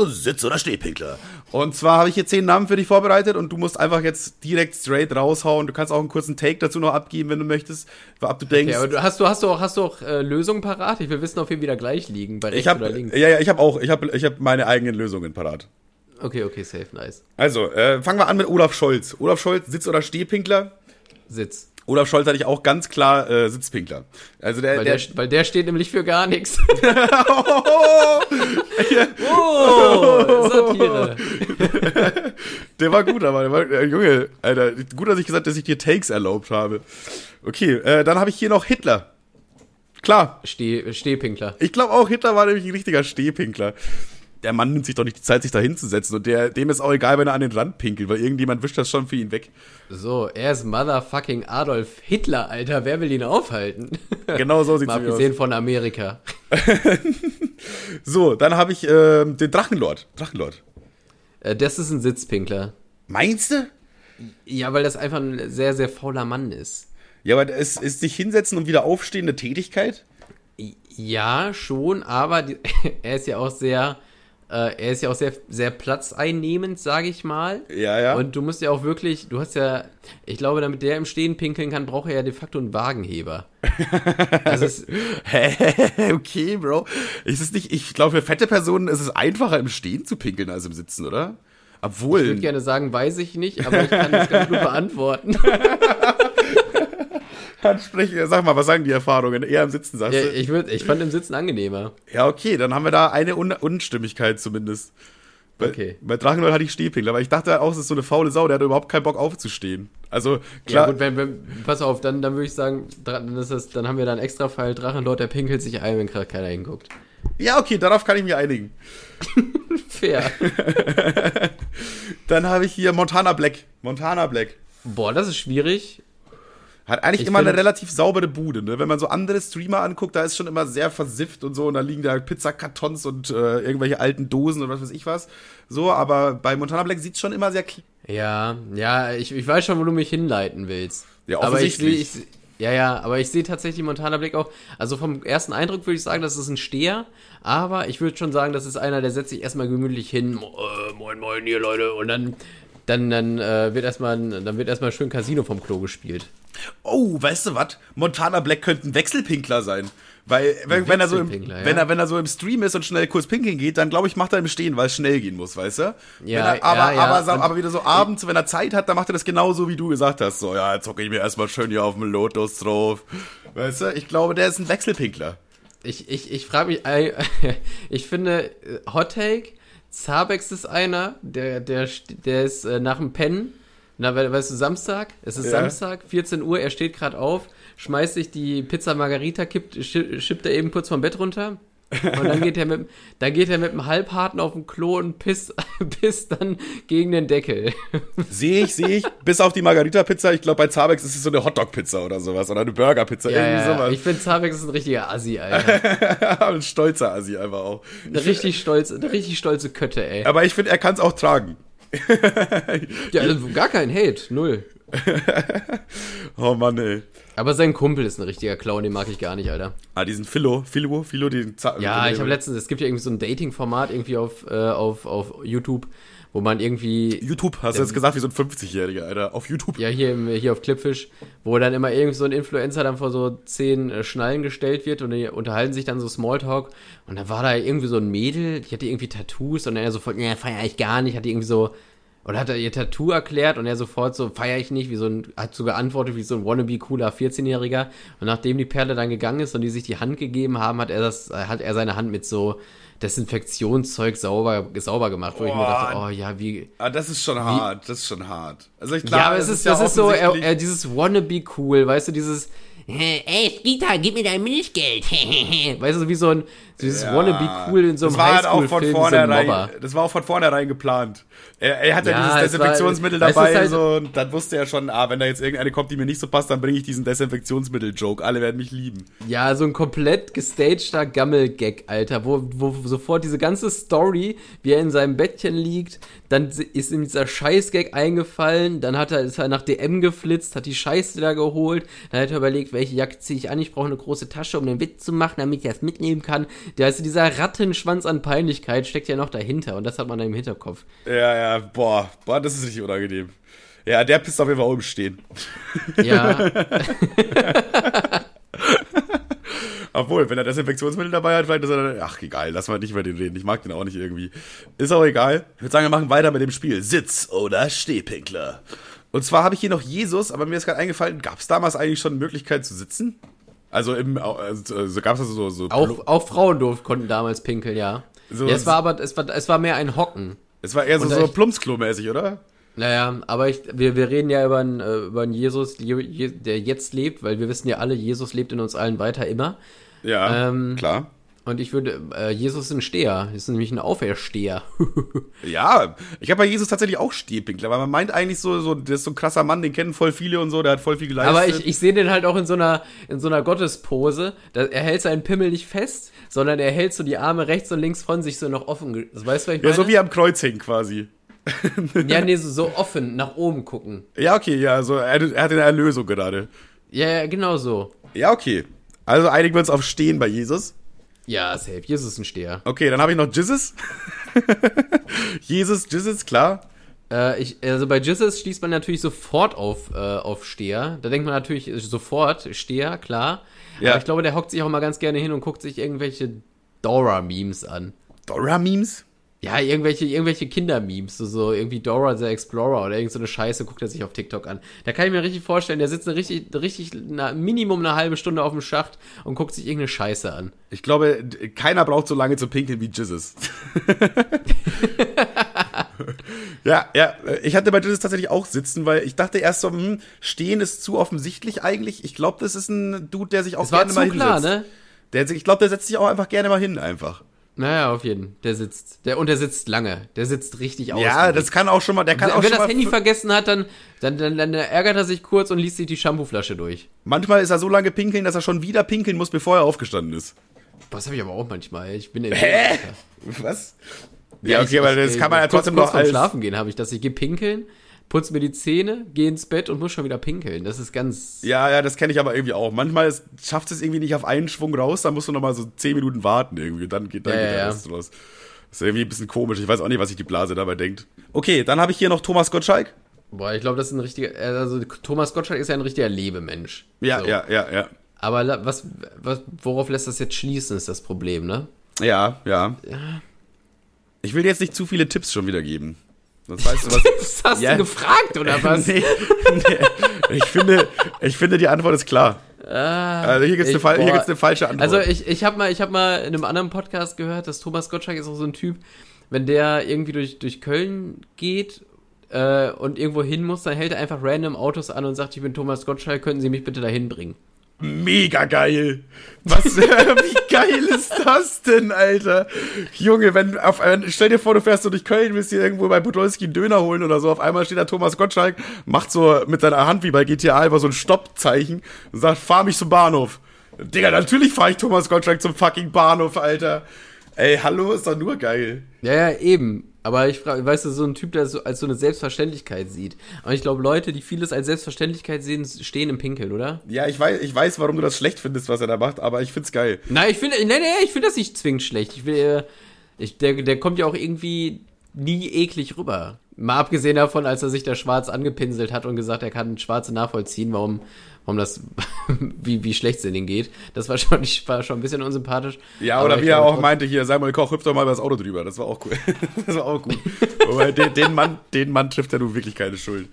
[SPEAKER 1] Sitz- oder Stehpinkler. Und zwar habe ich hier zehn Namen für dich vorbereitet und du musst einfach jetzt direkt straight raushauen. Du kannst auch einen kurzen Take dazu noch abgeben, wenn du möchtest, ab du denkst.
[SPEAKER 2] Ja, aber du, hast du, hast du auch, hast du auch äh, Lösungen parat? Ich will wissen, ob wir wieder gleich liegen, bei rechts
[SPEAKER 1] ich habe
[SPEAKER 2] oder links.
[SPEAKER 1] ja, ja, ich habe auch, ich habe ich habe meine eigenen Lösungen parat.
[SPEAKER 2] Okay, okay, safe, nice.
[SPEAKER 1] Also, äh, fangen wir an mit Olaf Scholz. Olaf Scholz, Sitz- oder Stehpinkler?
[SPEAKER 2] Sitz.
[SPEAKER 1] Olaf Scholz hatte ich auch ganz klar äh, Sitzpinkler. Also der,
[SPEAKER 2] Weil
[SPEAKER 1] der,
[SPEAKER 2] der, weil der steht nämlich für gar nichts.
[SPEAKER 1] oh,
[SPEAKER 2] Oh, Satire.
[SPEAKER 1] der war gut, aber der war, äh, Junge, Alter, gut, dass ich gesagt, dass ich dir Takes erlaubt habe. Okay, äh, dann habe ich hier noch Hitler. Klar,
[SPEAKER 2] Steh, Stehpinkler.
[SPEAKER 1] Ich glaube auch, Hitler war nämlich ein richtiger Stehpinkler. Der Mann nimmt sich doch nicht die Zeit, sich da hinzusetzen. Und der, dem ist auch egal, wenn er an den Rand pinkelt, weil irgendjemand wischt das schon für ihn weg.
[SPEAKER 2] So, er ist Motherfucking Adolf Hitler, Alter. Wer will ihn aufhalten?
[SPEAKER 1] Genau so sieht's
[SPEAKER 2] Mal
[SPEAKER 1] nämlich
[SPEAKER 2] abgesehen von Amerika.
[SPEAKER 1] aus. So, dann habe ich ähm, den Drachenlord. Drachenlord.
[SPEAKER 2] Äh, das ist ein Sitzpinkler.
[SPEAKER 1] Meinst du?
[SPEAKER 2] Ja, weil das einfach ein sehr, sehr fauler Mann ist.
[SPEAKER 1] Ja, aber es ist sich hinsetzen und wieder aufstehen eine Tätigkeit?
[SPEAKER 2] Ja, schon, aber die, er ist ja auch sehr, äh, er ist ja auch sehr, sehr platzeinnehmend, sage ich mal.
[SPEAKER 1] Ja, ja.
[SPEAKER 2] Und du musst ja auch wirklich, du hast ja, ich glaube, damit der im Stehen pinkeln kann, braucht er ja de facto einen Wagenheber.
[SPEAKER 1] also es, okay, Bro. Ist es nicht, ich glaube, für fette Personen ist es einfacher im Stehen zu pinkeln als im Sitzen, oder? Obwohl.
[SPEAKER 2] Ich würde gerne sagen, weiß ich nicht, aber ich kann das ganz gut beantworten.
[SPEAKER 1] Sprich, sag mal, was sagen die Erfahrungen? Eher im Sitzen, sagst
[SPEAKER 2] ja,
[SPEAKER 1] du?
[SPEAKER 2] Ich, würd, ich fand im Sitzen angenehmer.
[SPEAKER 1] Ja, okay, dann haben wir da eine Un Unstimmigkeit zumindest. Bei,
[SPEAKER 2] Okay.
[SPEAKER 1] bei Drachenlord hatte ich Stehpinkler, aber ich dachte auch, es ist so eine faule Sau, der hat überhaupt keinen Bock aufzustehen. Also, klar.
[SPEAKER 2] Ja, gut, wenn, wenn, pass auf, dann, dann würde ich sagen, dann, ist das, dann haben wir da einen extra Fall Drachenlord, der pinkelt sich ein, wenn gerade keiner hinguckt.
[SPEAKER 1] ja, okay, darauf kann ich mich einigen.
[SPEAKER 2] Fair.
[SPEAKER 1] Dann habe ich hier Montana Black. Montana Black.
[SPEAKER 2] Boah, das ist schwierig.
[SPEAKER 1] Hat eigentlich
[SPEAKER 2] Ich
[SPEAKER 1] immer eine relativ saubere Bude, ne? Wenn man so andere Streamer anguckt, da ist schon immer sehr versifft und so und da liegen da Pizzakartons und äh, irgendwelche alten Dosen oder was weiß ich was. So, aber bei Montana Black sieht's schon immer sehr.
[SPEAKER 2] Ja, ja, ich, ich weiß schon, wo du mich hinleiten willst.
[SPEAKER 1] Ja,
[SPEAKER 2] aber ich sehe,
[SPEAKER 1] offensichtlich.
[SPEAKER 2] ich, ja, ja, aber ich sehe tatsächlich Montana Black auch. Also vom ersten Eindruck würde ich sagen, das ist ein Steher, aber ich würde schon sagen, das ist einer, der setzt sich erstmal gemütlich hin. Äh, moin, moin, hier Leute, und dann, dann, dann äh, wird erstmal, dann wird erstmal schön Casino vom Klo gespielt.
[SPEAKER 1] Oh, weißt du was? Montana Black könnte ein Wechselpinkler sein. Weil, wenn, wenn, er so im,
[SPEAKER 2] ja.
[SPEAKER 1] wenn, er, wenn er so im Stream ist und schnell kurz pinkeln geht, dann glaube ich, macht er im Stehen, weil es schnell gehen muss, weißt du?
[SPEAKER 2] Ja,
[SPEAKER 1] er, aber,
[SPEAKER 2] ja.
[SPEAKER 1] Aber,
[SPEAKER 2] Und-
[SPEAKER 1] aber wieder so abends, wenn er Zeit hat, dann macht er das genauso, wie du gesagt hast. So, ja, jetzt hocke ich mir erstmal schön hier auf dem Lotus drauf. Weißt du? Ich glaube, der ist ein Wechselpinkler.
[SPEAKER 2] Ich, ich, ich frage mich, äh, ich finde, äh, Hot Take, Zabex ist einer, der, der, der ist äh, nach dem Pennen, na, we- weißt du, Samstag, es ist
[SPEAKER 1] Ja.
[SPEAKER 2] Samstag, 14 Uhr, er steht gerade auf, schmeißt sich die Pizza Margarita, kippt, schi- schippt er eben kurz vom Bett runter. Und dann geht er mit, dann geht er mit dem Halbharten auf den Klo und pisst, pisst dann gegen den Deckel.
[SPEAKER 1] Sehe ich, sehe ich. Bis auf die Margarita-Pizza. Ich glaube, bei Zabex ist es so eine Hotdog-Pizza oder sowas. Oder eine Burger-Pizza.
[SPEAKER 2] Ja,
[SPEAKER 1] irgendwie
[SPEAKER 2] ja,
[SPEAKER 1] sowas.
[SPEAKER 2] ich finde Zabex ist ein richtiger Assi, Alter.
[SPEAKER 1] ein stolzer Assi einfach auch.
[SPEAKER 2] Eine richtig stolze, eine richtig stolze Kötte, ey.
[SPEAKER 1] Aber ich finde, er kann es auch tragen.
[SPEAKER 2] Ja, also gar kein Hate, null.
[SPEAKER 1] Oh Mann, ey.
[SPEAKER 2] Aber sein Kumpel ist ein richtiger Clown, den mag ich gar nicht, Alter.
[SPEAKER 1] Ah, diesen Philo, Philo, Philo, den Za
[SPEAKER 2] Ja, ich habe letztens, es gibt ja irgendwie so ein Dating-Format irgendwie auf, äh, auf, auf YouTube, wo man irgendwie,
[SPEAKER 1] YouTube, hast du jetzt gesagt, wie so ein 50-Jähriger, Alter. Auf YouTube.
[SPEAKER 2] ja, hier, im, hier auf Clipfish, wo dann immer irgend so ein Influencer dann vor so zehn äh, Schnallen gestellt wird und die unterhalten sich dann so Smalltalk und dann war da irgendwie so ein Mädel, die hatte irgendwie Tattoos und er sofort, ja, feier ich gar nicht, hat die irgendwie so, oder hat er ihr Tattoo erklärt und er sofort so, feier ich nicht, wie so ein, hat so geantwortet wie so ein wannabe cooler 14-Jähriger. Und nachdem die Perle dann gegangen ist und die sich die Hand gegeben haben, hat er das, äh, hat er seine Hand mit so Desinfektionszeug sauber, sauber gemacht, wo ich mir dachte, oh ja, wie.
[SPEAKER 1] Ah, das ist schon hart. Das ist schon hart. Also ich
[SPEAKER 2] ja, aber es ist, das ist so, er, er, dieses wannabe cool, weißt du, dieses, ey, Skeeter, gib mir dein Milchgeld. weißt du, wie so ein, dieses
[SPEAKER 1] Ja.
[SPEAKER 2] wannabe cool in so einem
[SPEAKER 1] das war halt auch von
[SPEAKER 2] Highschool-Film, so ein
[SPEAKER 1] vornherein,
[SPEAKER 2] Mobber.
[SPEAKER 1] das war auch von vornherein geplant. Er, er hat ja,
[SPEAKER 2] Ja,
[SPEAKER 1] dieses
[SPEAKER 2] es war-
[SPEAKER 1] Desinfektionsmittel
[SPEAKER 2] du,
[SPEAKER 1] dabei
[SPEAKER 2] halt-
[SPEAKER 1] so, und dann wusste er schon, ah, wenn da jetzt irgendeine kommt, die mir nicht so passt, dann bringe ich diesen Desinfektionsmittel-Joke. Alle werden mich lieben.
[SPEAKER 2] Ja, so ein komplett gestagter Gammel-Gag, Alter, wo, wo sofort diese ganze Story, wie er in seinem Bettchen liegt, dann ist ihm dieser Scheiß-Gag eingefallen, dann hat er, ist er nach DM geflitzt, hat die Scheiße da geholt, dann hat er überlegt, welche Jacke ziehe ich an, ich brauche eine große Tasche, um den Witz zu machen, damit ich das mitnehmen kann. Der, also dieser Rattenschwanz an Peinlichkeit steckt ja noch dahinter und das hat man dann im Hinterkopf.
[SPEAKER 1] Ja, ja, boah, boah, das ist richtig unangenehm. Ja, der pisst auf jeden Fall oben stehen.
[SPEAKER 2] Ja,
[SPEAKER 1] Obwohl, wenn er Desinfektionsmittel dabei hat, vielleicht ist er dann, ach egal, lass mal nicht über den reden. Ich mag den auch nicht irgendwie. Ist auch egal. Ich würde sagen, wir machen weiter mit dem Spiel. Sitz oder Stehpinkler. Und zwar habe ich hier noch Jesus, aber mir ist gerade eingefallen, gab es damals eigentlich schon eine Möglichkeit zu sitzen? Also im, also, also gab es also so, so
[SPEAKER 2] auch, auch Frauen durften, konnten damals pinkeln, ja.
[SPEAKER 1] So-
[SPEAKER 2] ja es war aber, es war, es war mehr ein Hocken.
[SPEAKER 1] es war eher so, so Plumpsklo-mäßig, oder?
[SPEAKER 2] Naja, aber ich, wir, wir reden ja über einen, äh, über einen Jesus, Je- Je- der jetzt lebt, weil wir wissen ja alle, Jesus lebt in uns allen weiter immer.
[SPEAKER 1] Ja,
[SPEAKER 2] Ähm,
[SPEAKER 1] klar.
[SPEAKER 2] Und ich würde, äh, Jesus ist ein Steher, ist nämlich ein Aufersteher.
[SPEAKER 1] Ja, ich habe bei Jesus tatsächlich auch Stehpinkler, weil man meint eigentlich so, so, der ist so ein krasser Mann, den kennen voll viele und so, der hat voll viel geleistet.
[SPEAKER 2] aber ich, ich sehe den halt auch in so einer, in so einer Gottespose. Da, er hält seinen Pimmel nicht fest, sondern er hält so die Arme rechts und links von sich so noch offen. Das weißt du, was ich
[SPEAKER 1] ja,
[SPEAKER 2] meine?
[SPEAKER 1] so wie am Kreuz hängen quasi.
[SPEAKER 2] ja, nee, so, so offen nach oben gucken.
[SPEAKER 1] Ja, okay, ja, so, er, er hat eine Erlösung gerade.
[SPEAKER 2] Ja, ja, genau so.
[SPEAKER 1] Ja, okay. Also einigen wir uns auf Stehen bei Jesus.
[SPEAKER 2] Ja, safe. Jesus ist ein Steher.
[SPEAKER 1] Okay, dann habe ich noch Jesus. Jesus, Jesus, klar.
[SPEAKER 2] Äh, ich, also bei Jesus schließt man natürlich sofort auf, äh, auf Steher. Da denkt man natürlich sofort Steher, klar.
[SPEAKER 1] Ja.
[SPEAKER 2] Aber ich glaube, der hockt sich auch mal ganz gerne hin und guckt sich irgendwelche Dora-Memes an.
[SPEAKER 1] Dora-Memes?
[SPEAKER 2] Ja, irgendwelche, irgendwelche Kinder-Memes, so, so irgendwie Dora the Explorer oder irgend so eine Scheiße guckt er sich auf TikTok an. Da kann ich mir richtig vorstellen, der sitzt eine richtig, richtig, na, Minimum eine halbe Stunde auf dem Schacht und guckt sich irgendeine Scheiße an.
[SPEAKER 1] Ich glaube, keiner braucht so lange zu pinkeln wie Jesus. ja, ja, ich hatte bei Jesus tatsächlich auch sitzen, weil ich dachte erst so, hm, stehen ist zu offensichtlich eigentlich. Ich glaube, das ist ein Dude, der sich auch
[SPEAKER 2] war
[SPEAKER 1] gerne
[SPEAKER 2] zu
[SPEAKER 1] mal
[SPEAKER 2] klar,
[SPEAKER 1] hinsetzt.
[SPEAKER 2] ne?
[SPEAKER 1] Der, ich glaube, der setzt sich auch einfach gerne mal hin, einfach.
[SPEAKER 2] Naja, auf jeden. Der sitzt. Der, und der sitzt lange. Der sitzt richtig aus.
[SPEAKER 1] Ja, das kann auch schon mal, der kann auch
[SPEAKER 2] Wenn
[SPEAKER 1] schon
[SPEAKER 2] das Handy vergessen hat, dann, dann, dann, dann ärgert er sich kurz und liest sich die Shampooflasche durch.
[SPEAKER 1] manchmal ist er so lange pinkeln, dass er schon wieder pinkeln muss, bevor er aufgestanden ist.
[SPEAKER 2] Das habe ich aber auch manchmal. Ich bin in
[SPEAKER 1] Hä? Was? Ja, okay, aber das
[SPEAKER 2] ich-
[SPEAKER 1] kann man ja
[SPEAKER 2] kurz-
[SPEAKER 1] trotzdem
[SPEAKER 2] kurz
[SPEAKER 1] noch
[SPEAKER 2] vorm
[SPEAKER 1] als,
[SPEAKER 2] Schlafen gehen habe ich das. Ich gehe pinkeln, putze mir die Zähne, gehe ins Bett und muss schon wieder pinkeln. Das ist ganz.
[SPEAKER 1] Ja, ja, das kenne ich aber irgendwie auch. Manchmal ist, schafft es irgendwie nicht auf einen Schwung raus, dann musst du noch mal so 10 Minuten warten irgendwie. Dann geht, dann
[SPEAKER 2] Ja,
[SPEAKER 1] geht
[SPEAKER 2] ja,
[SPEAKER 1] der
[SPEAKER 2] ja.
[SPEAKER 1] Raus. Das ist irgendwie ein bisschen komisch. Ich weiß auch nicht, was sich die Blase dabei denkt. Okay, dann habe ich hier noch Thomas Gottschalk.
[SPEAKER 2] Boah, ich glaube, das ist ein richtiger. Also Thomas Gottschalk ist ja ein richtiger Lebemensch.
[SPEAKER 1] Ja,
[SPEAKER 2] So.
[SPEAKER 1] ja, ja, ja.
[SPEAKER 2] Aber was, was, worauf lässt das jetzt schließen, ist das Problem, ne?
[SPEAKER 1] Ja, ja. Ich will dir jetzt nicht zu viele Tipps schon wieder geben. Sonst weißt du was.
[SPEAKER 2] Was hast
[SPEAKER 1] Ja.
[SPEAKER 2] du gefragt, oder was?
[SPEAKER 1] nee, nee. Ich finde, ich finde, die Antwort ist klar. also hier gibt es
[SPEAKER 2] Ah,
[SPEAKER 1] eine, eine falsche Antwort.
[SPEAKER 2] Also ich, ich habe mal, ich hab mal in einem anderen Podcast gehört, dass Thomas Gottschalk ist auch so ein Typ, wenn der irgendwie durch, durch Köln geht äh, und irgendwo hin muss, dann hält er einfach random Autos an und sagt, ich bin Thomas Gottschalk, könnten Sie mich bitte dahin bringen?
[SPEAKER 1] Mega geil. Was, wie geil ist das denn, Alter? Junge, wenn auf stell dir vor, du fährst so durch Köln, willst dir irgendwo bei Podolski einen Döner holen oder so, auf einmal steht da Thomas Gottschalk, macht so mit seiner Hand wie bei GTA einfach so ein Stoppzeichen und sagt, fahr mich zum Bahnhof. Digga, natürlich fahr ich Thomas Gottschalk zum fucking Bahnhof, Alter. Ey, hallo, ist doch nur geil.
[SPEAKER 2] Ja, ja, eben. Aber ich frage, weißt du, so ein Typ, der so als so eine Selbstverständlichkeit sieht. Und ich glaube, Leute, die vieles als Selbstverständlichkeit sehen, stehen im Pinkeln, oder?
[SPEAKER 1] Ja, ich weiß, ich weiß, warum du das schlecht findest, was er da macht, aber ich find's geil.
[SPEAKER 2] Nein, ich finde, nee, nee, ich finde das nicht zwingend schlecht. Ich will, äh, ich, der, der kommt ja auch irgendwie nie eklig rüber. Mal abgesehen davon, als er sich da schwarz angepinselt hat und gesagt, er kann Schwarze nachvollziehen, warum, warum das, wie, wie schlecht es in ihm geht. Das war schon, war schon ein bisschen unsympathisch.
[SPEAKER 1] Ja, oder
[SPEAKER 2] ich
[SPEAKER 1] wie er auch meinte hier, Samuel Koch, hüpft doch mal über das Auto drüber. Das war auch cool. das war auch gut. Wobei, den, den, Mann, den Mann trifft ja nun wirklich keine Schuld.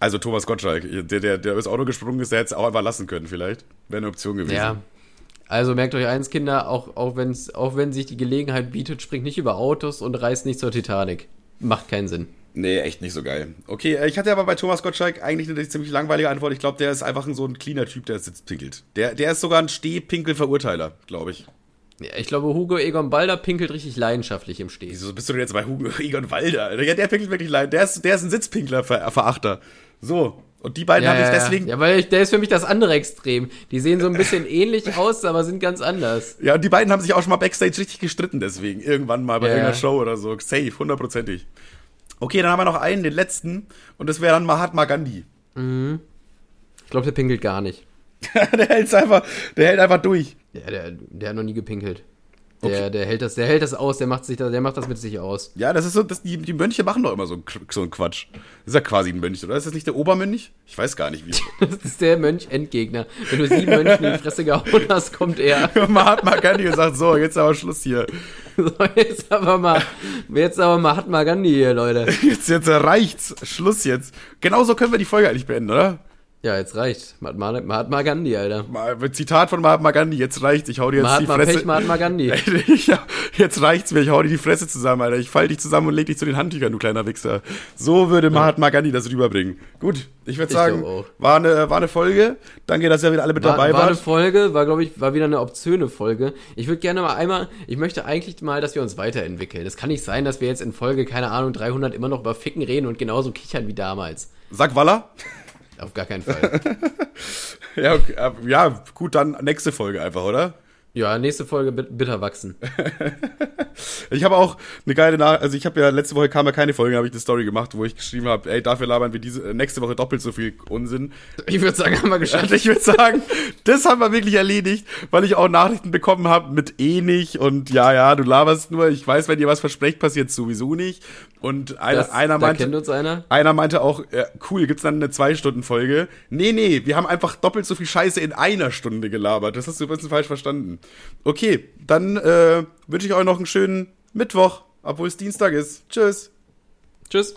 [SPEAKER 1] Also Thomas Gottschalk, der, der, der übers Auto gesprungen ist, der hätte es auch einfach lassen können vielleicht. Wäre eine Option gewesen.
[SPEAKER 2] Ja. Also merkt euch eins, Kinder, auch, auch, wenn's, auch wenn sich die Gelegenheit bietet, springt nicht über Autos und reist nicht zur Titanic. Macht keinen Sinn.
[SPEAKER 1] Nee, echt nicht so geil. Okay, äh, ich hatte aber bei Thomas Gottschalk eigentlich eine ziemlich langweilige Antwort. Ich glaube, der ist einfach ein, so ein cleaner Typ, der sitzt pinkelt. Der, der ist sogar ein Stehpinkel-Verurteiler, glaube ich.
[SPEAKER 2] Ja, ich glaube, Hugo Egon Balder pinkelt richtig leidenschaftlich im Steh.
[SPEAKER 1] Wieso bist du denn jetzt bei Hugo Egon Walder? Ja, der pinkelt wirklich leid. Der ist, der ist ein Sitzpinkler-Verachter. So. Und die beiden habe ich deswegen.
[SPEAKER 2] Ja, weil ich, der ist für mich das andere Extrem. Die sehen so ein bisschen ähnlich aus, aber sind ganz anders.
[SPEAKER 1] Ja, und die beiden haben sich auch schon mal Backstage richtig gestritten, deswegen. Irgendwann mal bei
[SPEAKER 2] Ja.
[SPEAKER 1] irgendeiner Show oder so. Safe, hundertprozentig. Okay, dann haben wir noch einen, den letzten. Und das wäre dann Mahatma Gandhi.
[SPEAKER 2] Ich glaube, der pinkelt gar nicht.
[SPEAKER 1] der hält's einfach, der hält einfach durch.
[SPEAKER 2] Ja, der, der hat noch nie gepinkelt. Der, der, hält das, der hält das aus, der macht, sich der macht das mit sich aus.
[SPEAKER 1] Ja, das ist so, das, die, die Mönche machen doch immer so, so einen Quatsch. Das ist ja quasi ein Mönch, oder? Ist das nicht der Obermönch? Ich weiß gar nicht, wie.
[SPEAKER 2] Das ist der Mönch-Endgegner. Wenn du sieben Mönchen in die Fresse gehauen hast, kommt er.
[SPEAKER 1] Mahatma Gandhi gesagt, so, jetzt aber Schluss hier.
[SPEAKER 2] So, jetzt aber mal, jetzt aber mal Mahatma Gandhi hier, Leute.
[SPEAKER 1] Jetzt, jetzt reicht's. Schluss jetzt. Genauso können wir die Folge eigentlich beenden, oder?
[SPEAKER 2] Ja, jetzt reicht. Mahatma, Mahatma Gandhi, Alter.
[SPEAKER 1] Zitat von Mahatma Gandhi, jetzt reicht's. Ich hau dir jetzt
[SPEAKER 2] Mahatma
[SPEAKER 1] die Fresse.
[SPEAKER 2] Pech, Mahatma Gandhi.
[SPEAKER 1] Ja, jetzt reicht's mir, ich hau dir die Fresse zusammen, Alter. Ich fall dich zusammen und leg dich zu den Handtüchern, du kleiner Wichser. So würde Mahatma Gandhi das rüberbringen. Gut, ich würde
[SPEAKER 2] Ich
[SPEAKER 1] sagen,
[SPEAKER 2] auch.
[SPEAKER 1] war eine, war eine Folge. Danke, dass ihr wieder alle mit
[SPEAKER 2] War,
[SPEAKER 1] dabei
[SPEAKER 2] war eine
[SPEAKER 1] wart.
[SPEAKER 2] Folge, war glaube ich, war wieder eine obszöne Folge. Ich würde gerne mal einmal, ich möchte eigentlich mal, dass wir uns weiterentwickeln. Es kann nicht sein, dass wir jetzt in Folge, keine Ahnung, 300 immer noch über Ficken reden und genauso kichern wie damals.
[SPEAKER 1] Sag Walla.
[SPEAKER 2] Auf gar keinen Fall.
[SPEAKER 1] Ja, okay, ja, gut, dann nächste Folge einfach, oder?
[SPEAKER 2] Ja, nächste Folge bitter wachsen.
[SPEAKER 1] ich habe auch eine geile Nach also ich habe ja letzte Woche kam ja keine Folge, habe ich eine Story gemacht, wo ich geschrieben habe, ey, dafür labern wir diese nächste Woche doppelt so viel Unsinn.
[SPEAKER 2] Ich würde sagen, haben wir geschafft.
[SPEAKER 1] Ich würde sagen, das haben wir wirklich erledigt, weil ich auch Nachrichten bekommen habe mit eh nicht und ja, ja, du laberst nur, ich weiß, wenn ihr was versprecht, passiert sowieso nicht. Und einer, das, einer meinte,
[SPEAKER 2] einer.
[SPEAKER 1] einer meinte auch, ja, cool, gibt's dann eine Zwei-Stunden-Folge? Nee, nee, wir haben einfach doppelt so viel Scheiße in einer Stunde gelabert. Das hast du ein bisschen falsch verstanden. Okay, dann äh, wünsche ich euch noch einen schönen Mittwoch, obwohl es Dienstag ist. Tschüss.
[SPEAKER 2] Tschüss.